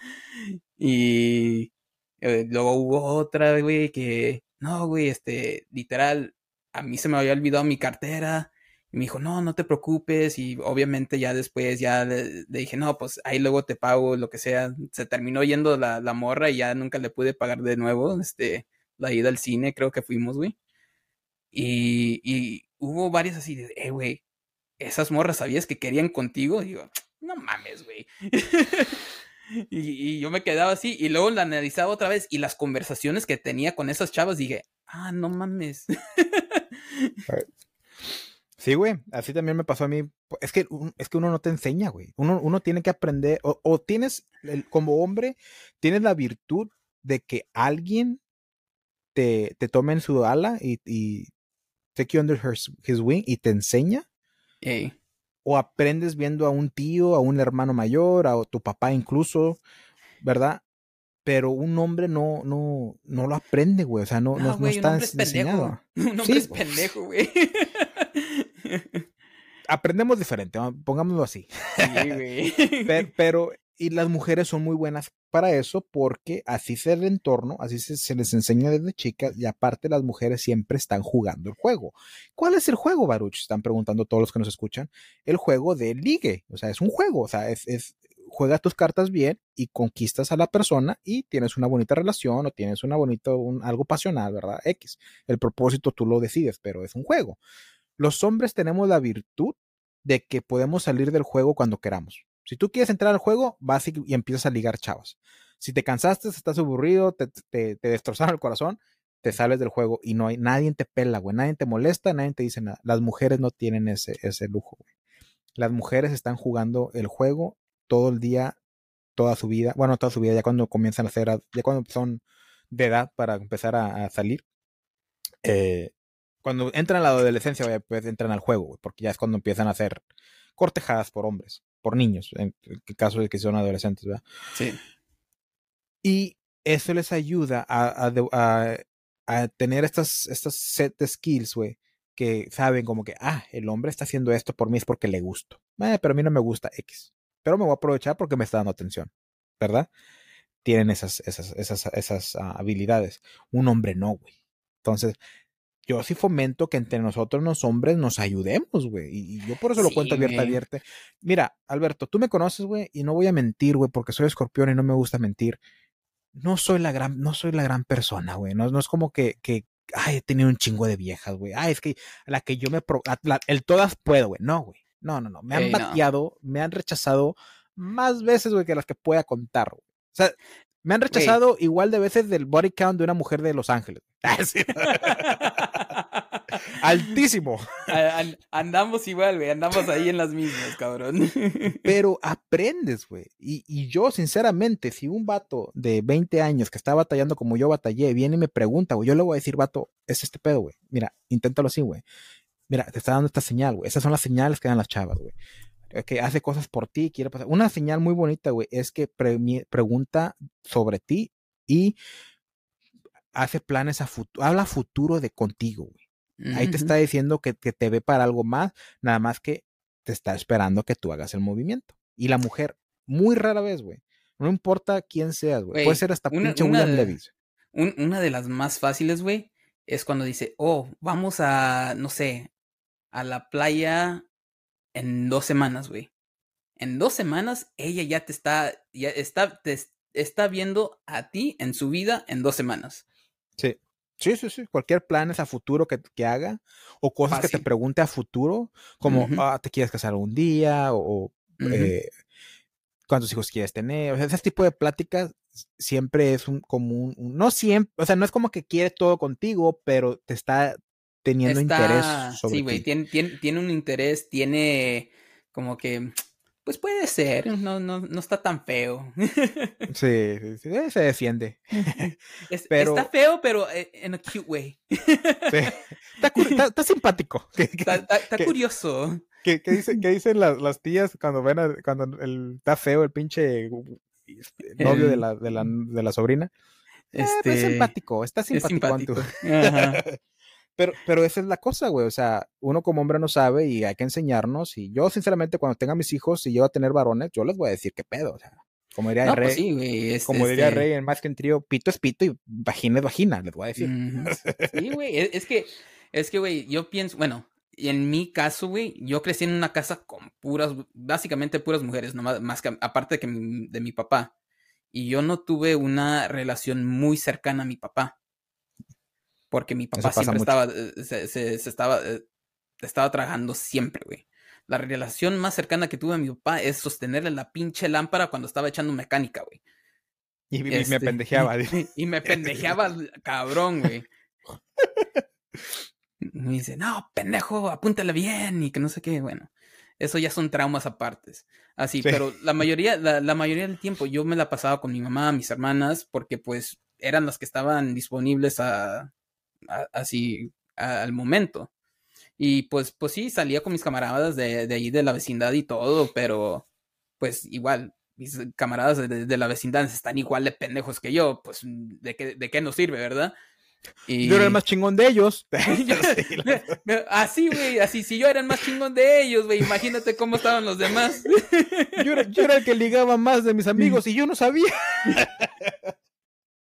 y eh, luego hubo otra, güey, que, no, güey, este, literal, a mí se me había olvidado mi cartera y me dijo, no, no te preocupes. Y obviamente ya después ya le, dije, no, pues ahí luego te pago lo que sea. Se terminó yendo la, la, morra y ya nunca le pude pagar de nuevo. Este, la ida al cine, creo que fuimos, güey. Y, y hubo varias así de, eh, güey, esas morras sabías que querían contigo. Y digo, no mames, güey. [laughs] Y, yo me quedaba así y luego la analizaba otra vez y las conversaciones que tenía con esas chavas dije, ah, no mames. Sí, güey, así también me pasó a mí. Es que, es que uno no te enseña, güey. Uno, uno tiene que aprender, o, tienes, como hombre, tienes la virtud de que alguien te, te tome en su ala y, y take you under his wing y te enseña. O aprendes viendo a un tío, a un hermano mayor, a tu papá incluso, ¿verdad? Pero un hombre no, no, no lo aprende, güey. O sea, no, no, no, está enseñado. Un hombre es [laughs] pendejo, güey. [laughs] Aprendemos diferente, pongámoslo así. Sí, güey. [laughs] pero, y las mujeres son muy buenas para eso porque así es el entorno, así se, les enseña desde chicas y aparte las mujeres siempre están jugando el juego. ¿Cuál es el juego, Baruch? Están preguntando todos los que nos escuchan. El juego de ligue, o sea, es un juego, o sea, es, es juegas tus cartas bien y conquistas a la persona y tienes una bonita relación o tienes una bonito, un, algo pasional, ¿verdad? X. El propósito tú lo decides, pero es un juego. Los hombres tenemos la virtud de que podemos salir del juego cuando queramos. Si tú quieres entrar al juego, vas y, empiezas a ligar chavas. Si te cansaste, estás aburrido, te, te, destrozaron el corazón, te sales del juego y no hay nadie te pela, güey, nadie te molesta, nadie te dice nada. Las mujeres no tienen ese, ese lujo, güey. Las mujeres están jugando el juego todo el día, toda su vida, bueno, toda su vida, ya cuando comienzan a hacer, ya cuando son de edad para empezar a, salir, eh, cuando entran a la adolescencia, pues entran al juego, porque ya es cuando empiezan a hacer cortejadas por hombres por niños, en el caso de que son adolescentes, ¿verdad? Sí. Y eso les ayuda a, a, tener estas, estas set de skills, güey, que saben como que, ah, el hombre está haciendo esto por mí es porque le gusto. Eh, pero a mí no me gusta X. Pero me voy a aprovechar porque me está dando atención, ¿verdad? Tienen esas, esas, esas, esas ah, habilidades. Un hombre no, güey. Entonces, yo sí fomento que entre nosotros los hombres nos ayudemos, güey. Y, yo por eso lo cuento abierta, abierta. Mira, Alberto, tú me conoces, güey, y no voy a mentir, güey, porque soy escorpión y no me gusta mentir. No soy la gran, no soy la gran persona, güey. No, no es como que, que, ay, he tenido un chingo de viejas, güey. Ay, es que la que yo me, el todas puedo, güey. No, güey. No, no, no. Me han bateado, me han rechazado más veces, güey, que las que pueda contar, güey. O sea, me han rechazado igual de veces del body count de una mujer de Los Ángeles. [laughs] Altísimo. andamos igual, güey. Andamos ahí en las mismas, cabrón. [laughs] Pero aprendes, güey. Y, yo, sinceramente, si un vato de 20 años que está batallando como yo batallé viene y me pregunta, güey, yo le voy a decir, vato, es este pedo, güey. Mira, inténtalo así, güey. Mira, te está dando esta señal, güey. Esas son las señales que dan las chavas, güey que hace cosas por ti, quiere pasar. Una señal muy bonita, güey, es que pregunta sobre ti y hace planes a futuro, habla futuro de contigo, güey. Ahí te está diciendo que, te ve para algo más, nada más que te está esperando que tú hagas el movimiento. Y la mujer, muy rara vez, güey. No importa quién seas, güey. Puede ser hasta pinche William Levis. una de las más fáciles, güey, es cuando dice, oh, vamos a, no sé, a la playa en dos semanas, güey. En dos semanas, ella ya te está, ya está, te está viendo a ti en su vida en dos semanas. Sí. Sí, sí, sí. Cualquier planes a futuro que, que haga o cosas que te pregunte a futuro, como, ah, ¿te quieres casar un día? O, eh, ¿cuántos hijos quieres tener? O sea, ese tipo de pláticas siempre es un, como un, no siempre, o sea, no es como que quiere todo contigo, pero te está teniendo interés sobre Sí, güey, tiene, tiene, un interés, tiene como que, pues puede ser, no, no, no está tan feo. [laughs] sí, sí, eh, se defiende. [laughs] Está feo, pero eh, en a cute way. Está, simpático. Está, curioso. ¿Qué, dice, dicen las, las, tías cuando ven a, cuando el, está feo el pinche este, novio de, la, de, la, de la sobrina? Eh, pues, este, es simpático, está simpático. Es simpático. Ajá. [laughs] Pero, pero esa es la cosa, güey. O sea, uno como hombre no sabe y hay que enseñarnos. Y yo, sinceramente, cuando tenga mis hijos y yo a tener varones, yo les voy a decir qué pedo. O sea, como diría el pues Rey. como diría este Rey en Más que en Trío, pito es pito y vagina es vagina, les voy a decir. Sí, [laughs] güey. E, es que, es que, güey, yo pienso, bueno, en mi caso, güey, yo crecí en una casa con puras, básicamente puras mujeres, nomás, más que, aparte de, que de mi papá. Y yo no tuve una relación muy cercana a mi papá porque mi papá siempre estaba, eh, se, estaba, eh, estaba trabajando siempre, güey. la relación más cercana que tuve a mi papá es sostenerle la pinche lámpara cuando estaba echando mecánica, güey. Y, me este, pendejeaba. [laughs] Y, me pendejeaba cabrón, güey. Me dice, no, pendejo, apúntale bien y que no sé qué. Bueno, eso ya son traumas apartes. Así, pero la mayoría, la, mayoría del tiempo yo me la pasaba con mi mamá, mis hermanas, porque pues eran las que estaban disponibles a, así al momento. Y pues, pues sí, salía con mis camaradas de, de ahí de la vecindad y todo, pero pues igual, mis camaradas de, la vecindad están igual de pendejos que yo, pues de qué, de qué nos sirve, ¿verdad? Y... Yo era el más chingón de ellos. [laughs] [laughs] así, güey, así, si yo era el más chingón de ellos, güey, imagínate cómo estaban los demás. [laughs] yo, era, el que ligaba más de mis amigos y yo no sabía.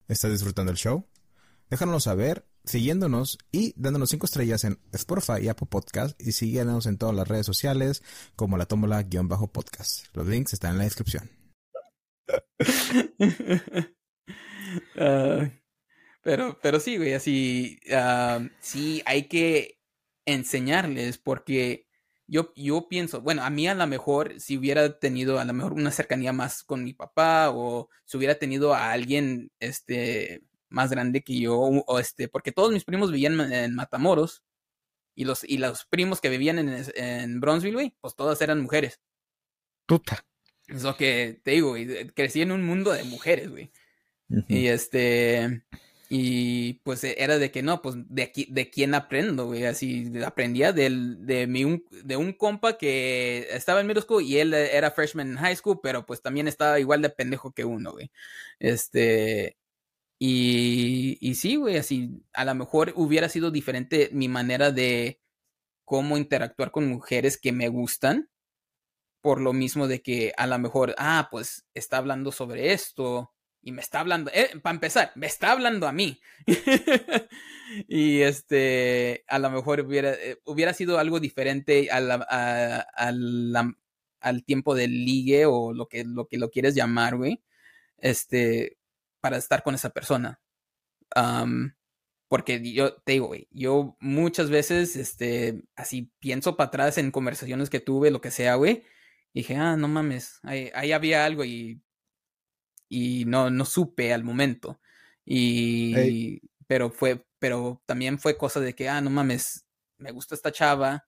¿Estás disfrutando el show? Déjanos saber siguiéndonos y dándonos cinco estrellas en Spotify y Apple Podcast y síguenos en todas las redes sociales como la tómbola-podcast. Los links están en la descripción. [laughs] pero, pero sí, güey, así, sí hay que enseñarles porque yo, yo pienso, bueno, a mí a lo mejor si hubiera tenido a lo mejor una cercanía más con mi papá o si hubiera tenido a alguien, este, más grande que yo, o este, porque todos mis primos vivían en Matamoros y los, y los primos que vivían en, en Bronzeville, güey, pues todas eran mujeres. Puta. Es lo que te digo, güey, crecí en un mundo de mujeres, güey. Y este, y pues era de que no, pues de aquí, de quién aprendo, güey, así aprendía del, de mi, un, de un compa que estaba en middle school y él era freshman en high school, pero pues también estaba igual de pendejo que uno, güey. Este, y, y sí, güey, así a lo mejor hubiera sido diferente mi manera de cómo interactuar con mujeres que me gustan, por lo mismo de que a lo mejor, ah, pues está hablando sobre esto y me está hablando, eh, para empezar, me está hablando a mí. [laughs] y este, a lo mejor hubiera, eh, hubiera sido algo diferente al tiempo del ligue o lo que, lo que lo quieres llamar, güey. Este, para estar con esa persona. porque yo te digo, güey, yo muchas veces, este, así pienso para atrás en conversaciones que tuve, lo que sea, güey. dije, ah, no mames, ahí, había algo y, y no, no supe al momento. Y, pero fue, pero también fue cosa de que, ah, no mames, me gusta esta chava.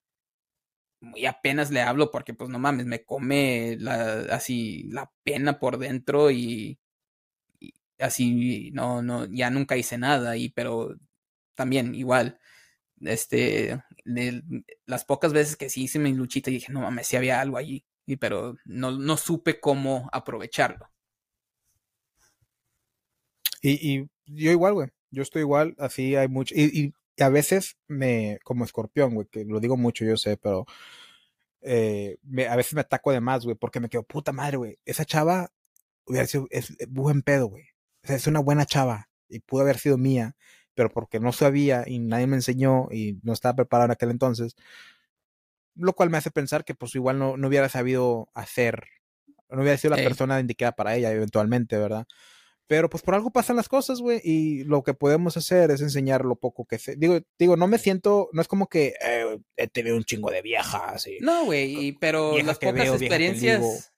Y apenas le hablo porque, pues, no mames, me come la, así la pena por dentro y, así no, no, ya nunca hice nada, y pero también igual, este, las pocas veces que sí hice mi luchita dije, no mames, si había algo allí, y pero no, no supe cómo aprovecharlo. Y, yo igual, güey, yo estoy igual, así hay mucho, y, a veces me, como escorpión, güey, que lo digo mucho, yo sé, pero eh, me, a veces me ataco de más, güey, porque me quedo, puta madre, güey, esa chava hubiera sido, es buen pedo, güey es una buena chava y pudo haber sido mía, pero porque no sabía y nadie me enseñó y no estaba preparado en aquel entonces, lo cual me hace pensar que pues igual no, no hubiera sabido hacer, no hubiera sido la persona indicada para ella eventualmente, ¿verdad? Pero pues por algo pasan las cosas, güey, y lo que podemos hacer es enseñar lo poco que sé. Digo, digo, no me siento, no es como que eh, he tenido un chingo de viejas. Y, no, güey, pero las pocas experiencias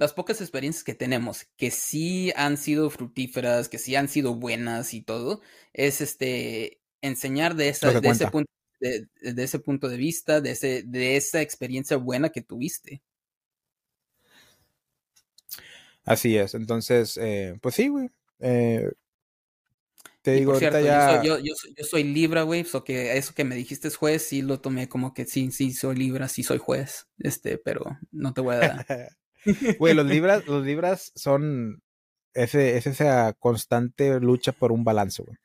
las pocas experiencias que tenemos, que sí han sido fructíferas, que sí han sido buenas y todo, es este enseñar de, esa, de, ese, punto, de, ese punto de vista, de, ese, de esa experiencia buena que tuviste. Así es, entonces, eh, pues sí, güey. Eh, te digo, ahorita ya... yo, soy, yo, yo, soy Libra, güey, so que eso que me dijiste es juez, sí lo tomé como que sí, sí, soy Libra, sí soy juez, este, pero no te voy a dar. [laughs] Güey, los libras, los libras son ese, es esa constante lucha por un balance, güey.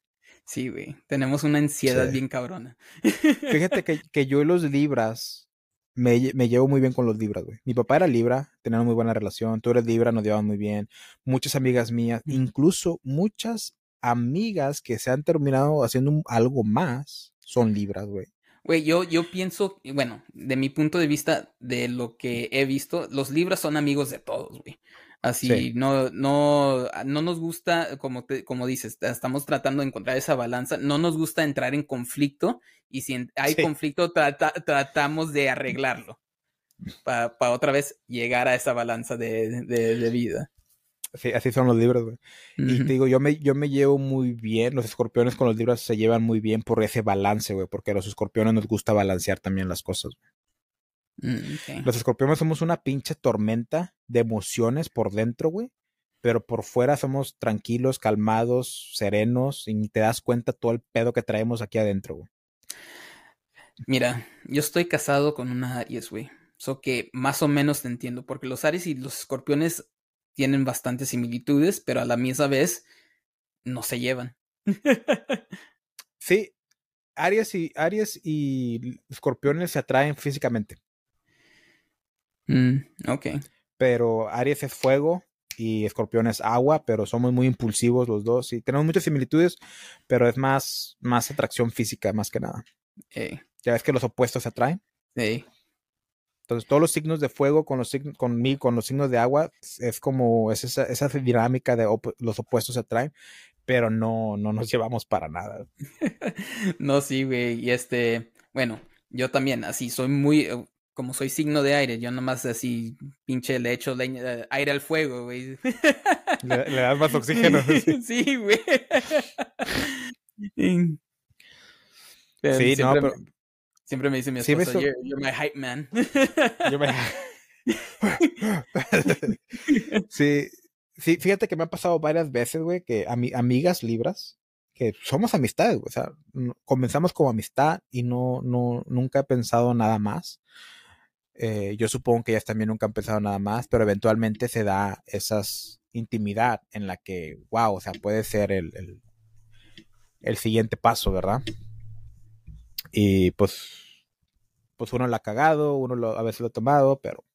Sí, güey. Tenemos una ansiedad bien cabrona. Fíjate que, [laughs] que, yo y los libras me, me, llevo muy bien con los libras, güey. Mi papá era libra, teníamos muy buena relación. Tú eres libra, nos llevamos muy bien. Muchas amigas mías, incluso muchas amigas que se han terminado haciendo algo más son libras, güey. Güey, yo, yo pienso, bueno, de mi punto de vista, de lo que he visto, los libras son amigos de todos, güey. Así, no, no, no nos gusta, como, te, como dices, estamos tratando de encontrar esa balanza, no nos gusta entrar en conflicto y si hay conflicto tratamos de arreglarlo. para otra vez llegar a esa balanza de, de, vida. Sí, así son los libros, güey. Y te digo, yo me, yo me llevo muy bien, los escorpiones con los libros se llevan muy bien por ese balance, güey, porque a los escorpiones nos gusta balancear también las cosas. Mm, los escorpiones somos una pinche tormenta de emociones por dentro, güey, pero por fuera somos tranquilos, calmados, serenos, y te das cuenta todo el pedo que traemos aquí adentro, güey. Mira, yo estoy casado con una Aries, güey. So que más o menos te entiendo, porque los Aries y los escorpiones tienen bastantes similitudes, pero a la misma vez no se llevan. [laughs] sí, Aries y, Aries y escorpiones se atraen físicamente. Mm, ok. Pero Aries es fuego y Escorpión es agua, pero somos muy impulsivos los dos y tenemos muchas similitudes, pero es más, más atracción física más que nada. Ya ves que los opuestos se atraen. Sí. Entonces, todos los signos de fuego con los, signos, con, con los signos de agua es como es esa, esa dinámica de los opuestos se atraen, pero no, no nos llevamos para nada. [laughs] no, sí, güey. Y este, bueno, yo también, así, soy muy, eh, como soy signo de aire, yo nomás así, pinche, le echo eh, aire al fuego, güey. [laughs] Le, das más oxígeno. [laughs] sí, güey. sí, no, pero Siempre me dice mi esposa, you're, my hype man. [laughs] sí, sí, fíjate que me ha pasado varias veces, güey, que a mi, amigas libras, que somos amistades, güey, o sea, comenzamos como amistad y no, no, nunca he pensado nada más. Eh, yo supongo que ellas también nunca han pensado nada más, pero eventualmente se da esa intimidad en la que, wow, o sea, puede ser el, el, el siguiente paso, ¿verdad? Y pues, pues uno lo ha cagado, uno lo, a veces lo ha tomado, pero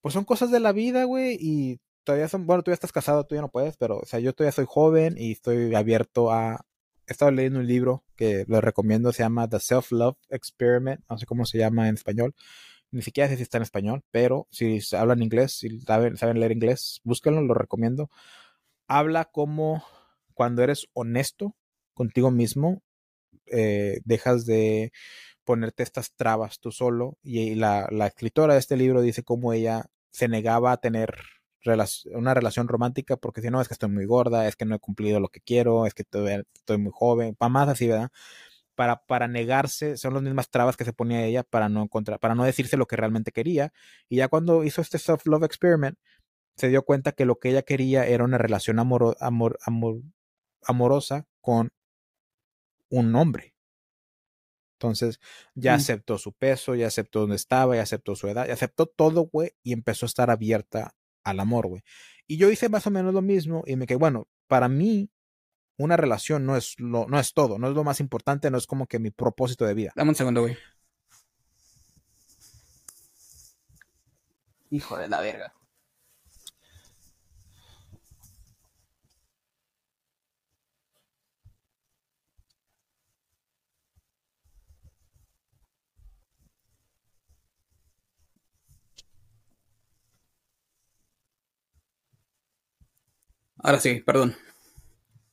pues son cosas de la vida, güey, y todavía son, bueno, tú ya estás casado, tú ya no puedes, pero, o sea, yo todavía soy joven y estoy abierto a, he estado leyendo un libro que lo recomiendo, se llama The Self-Love Experiment, no sé cómo se llama en español, ni siquiera sé si está en español, pero si hablan inglés, si saben, saben leer inglés, búsquenlo, lo recomiendo. Habla como cuando eres honesto contigo mismo, eh, dejas de ponerte estas trabas tú solo. Y la, la, escritora de este libro dice cómo ella se negaba a tener una relación romántica porque si no es que estoy muy gorda, es que no he cumplido lo que quiero, es que estoy muy joven, para más así, ¿verdad? Para, para negarse, son las mismas trabas que se ponía ella para no encontrar, para no decirse lo que realmente quería. Y ya cuando hizo este soft love experiment, se dio cuenta que lo que ella quería era una relación amor, amor, amorosa con un hombre. Entonces ya aceptó su peso, ya aceptó dónde estaba, ya aceptó su edad, ya aceptó todo, güey, y empezó a estar abierta al amor, güey. Y yo hice más o menos lo mismo y me quedé, bueno, para mí una relación no es, lo, no es todo, no es lo más importante, no es como que mi propósito de vida. Dame un segundo, güey. Hijo de la verga. Ahora sí, perdón.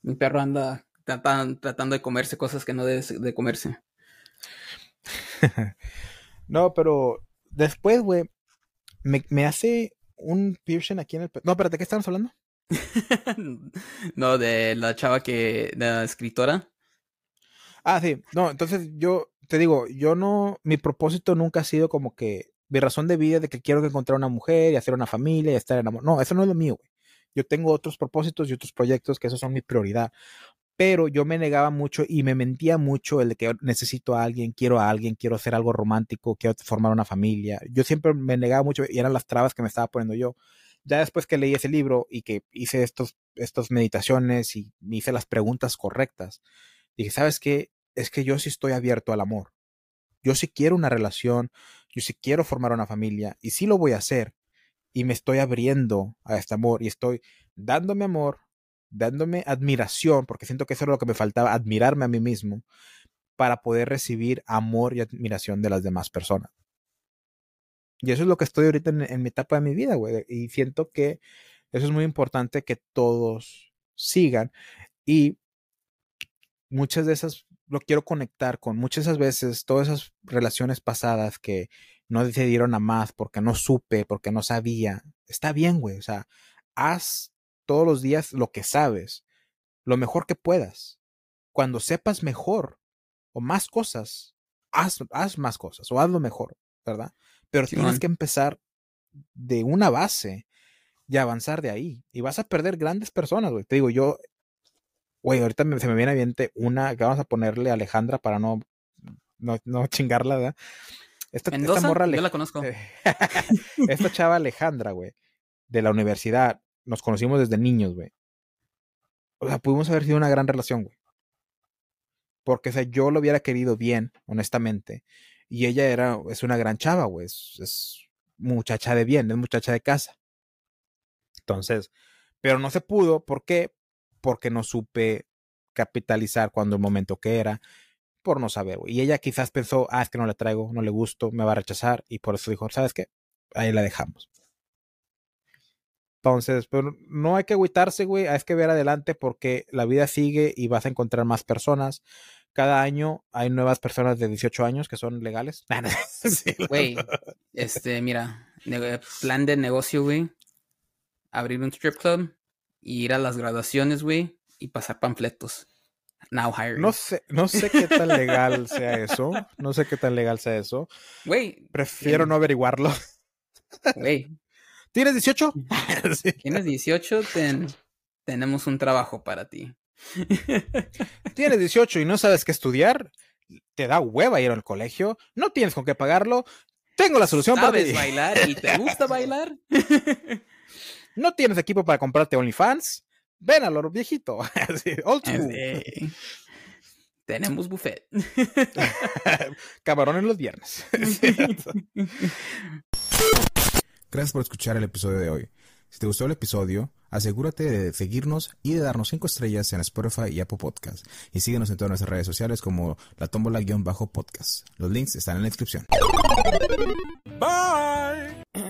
Mi perro anda tratando de comerse cosas que no debe de comerse. [laughs] no, pero después, güey, me, hace un piercing aquí en el... No, espérate, ¿qué estamos hablando? [laughs] no, de la chava que... de la escritora. Ah, sí. No, entonces yo te digo, yo no... Mi propósito nunca ha sido como que... Mi razón de vida de que quiero encontrar una mujer y hacer una familia y estar en amor. No, eso no es lo mío, güey. Yo tengo otros propósitos y otros proyectos que esos son mi prioridad. Pero yo me negaba mucho y me mentía mucho el de que necesito a alguien, quiero a alguien, quiero hacer algo romántico, quiero formar una familia. Yo siempre me negaba mucho y eran las trabas que me estaba poniendo yo. Ya después que leí ese libro y que hice estas meditaciones y me hice las preguntas correctas, dije, ¿sabes qué? Es que yo sí estoy abierto al amor. Yo sí quiero una relación, yo sí quiero formar una familia y sí lo voy a hacer, y me estoy abriendo a este amor y estoy dándome amor, dándome admiración, porque siento que eso era lo que me faltaba, admirarme a mí mismo para poder recibir amor y admiración de las demás personas. Y eso es lo que estoy ahorita en, mi etapa de mi vida, güey. Y siento que eso es muy importante que todos sigan. Y muchas de esas, lo quiero conectar con muchas de esas veces, todas esas relaciones pasadas que no decidieron a más porque no supe, porque no sabía. Está bien, güey. O sea, haz todos los días lo que sabes, lo mejor que puedas. Cuando sepas mejor o más cosas, haz, haz más cosas o hazlo mejor, ¿verdad? Pero tienes que empezar de una base y avanzar de ahí. Y vas a perder grandes personas, güey. Te digo, yo, güey, ahorita se me viene a una que vamos a ponerle a Alejandra para no, no, no chingarla, ¿verdad? Esta, esta morra Yo la conozco. [laughs] esta chava Alejandra, güey, de la universidad, nos conocimos desde niños, güey. O sea, pudimos haber sido una gran relación, güey. Porque, o sea, yo lo hubiera querido bien, honestamente. Y ella era, es una gran chava, güey. Es, muchacha de bien, es muchacha de casa. Entonces, pero no se pudo. ¿Por qué? Porque no supe capitalizar cuando el momento que era por no saber, güey. Y ella quizás pensó, ah, es que no le traigo, no le gusto, me va a rechazar, y por eso dijo, ¿sabes qué? Ahí la dejamos. Entonces, pero no hay que agüitarse, güey, hay que ver adelante porque la vida sigue y vas a encontrar más personas. Cada año hay nuevas personas de 18 años que son legales. [laughs] [laughs] Güey, este, mira, plan de negocio, güey. Abrir un strip club y ir a las graduaciones, güey, y pasar panfletos. Now hiring. No sé, no sé qué tan legal sea eso. No sé qué tan legal sea eso. Güey. Prefiero no averiguarlo. Güey. [laughs] ¿Tienes 18? [laughs] Tienes 18, tenemos un trabajo para ti. [laughs] Tienes 18 y no sabes qué estudiar. Te da hueva ir al colegio. No tienes con qué pagarlo. Tengo la solución para ti. ¿Sabes bailar y te gusta bailar? no tienes equipo para comprarte OnlyFans. Ven a lo viejito. [laughs] Tenemos buffet. [laughs] Camarón en los viernes. [laughs] Gracias por escuchar el episodio de hoy. Si te gustó el episodio, asegúrate de seguirnos y de darnos 5 estrellas en Spotify y Apple Podcast. Y síguenos en todas nuestras redes sociales como la tómbola-podcast. Los links están en la descripción. Bye.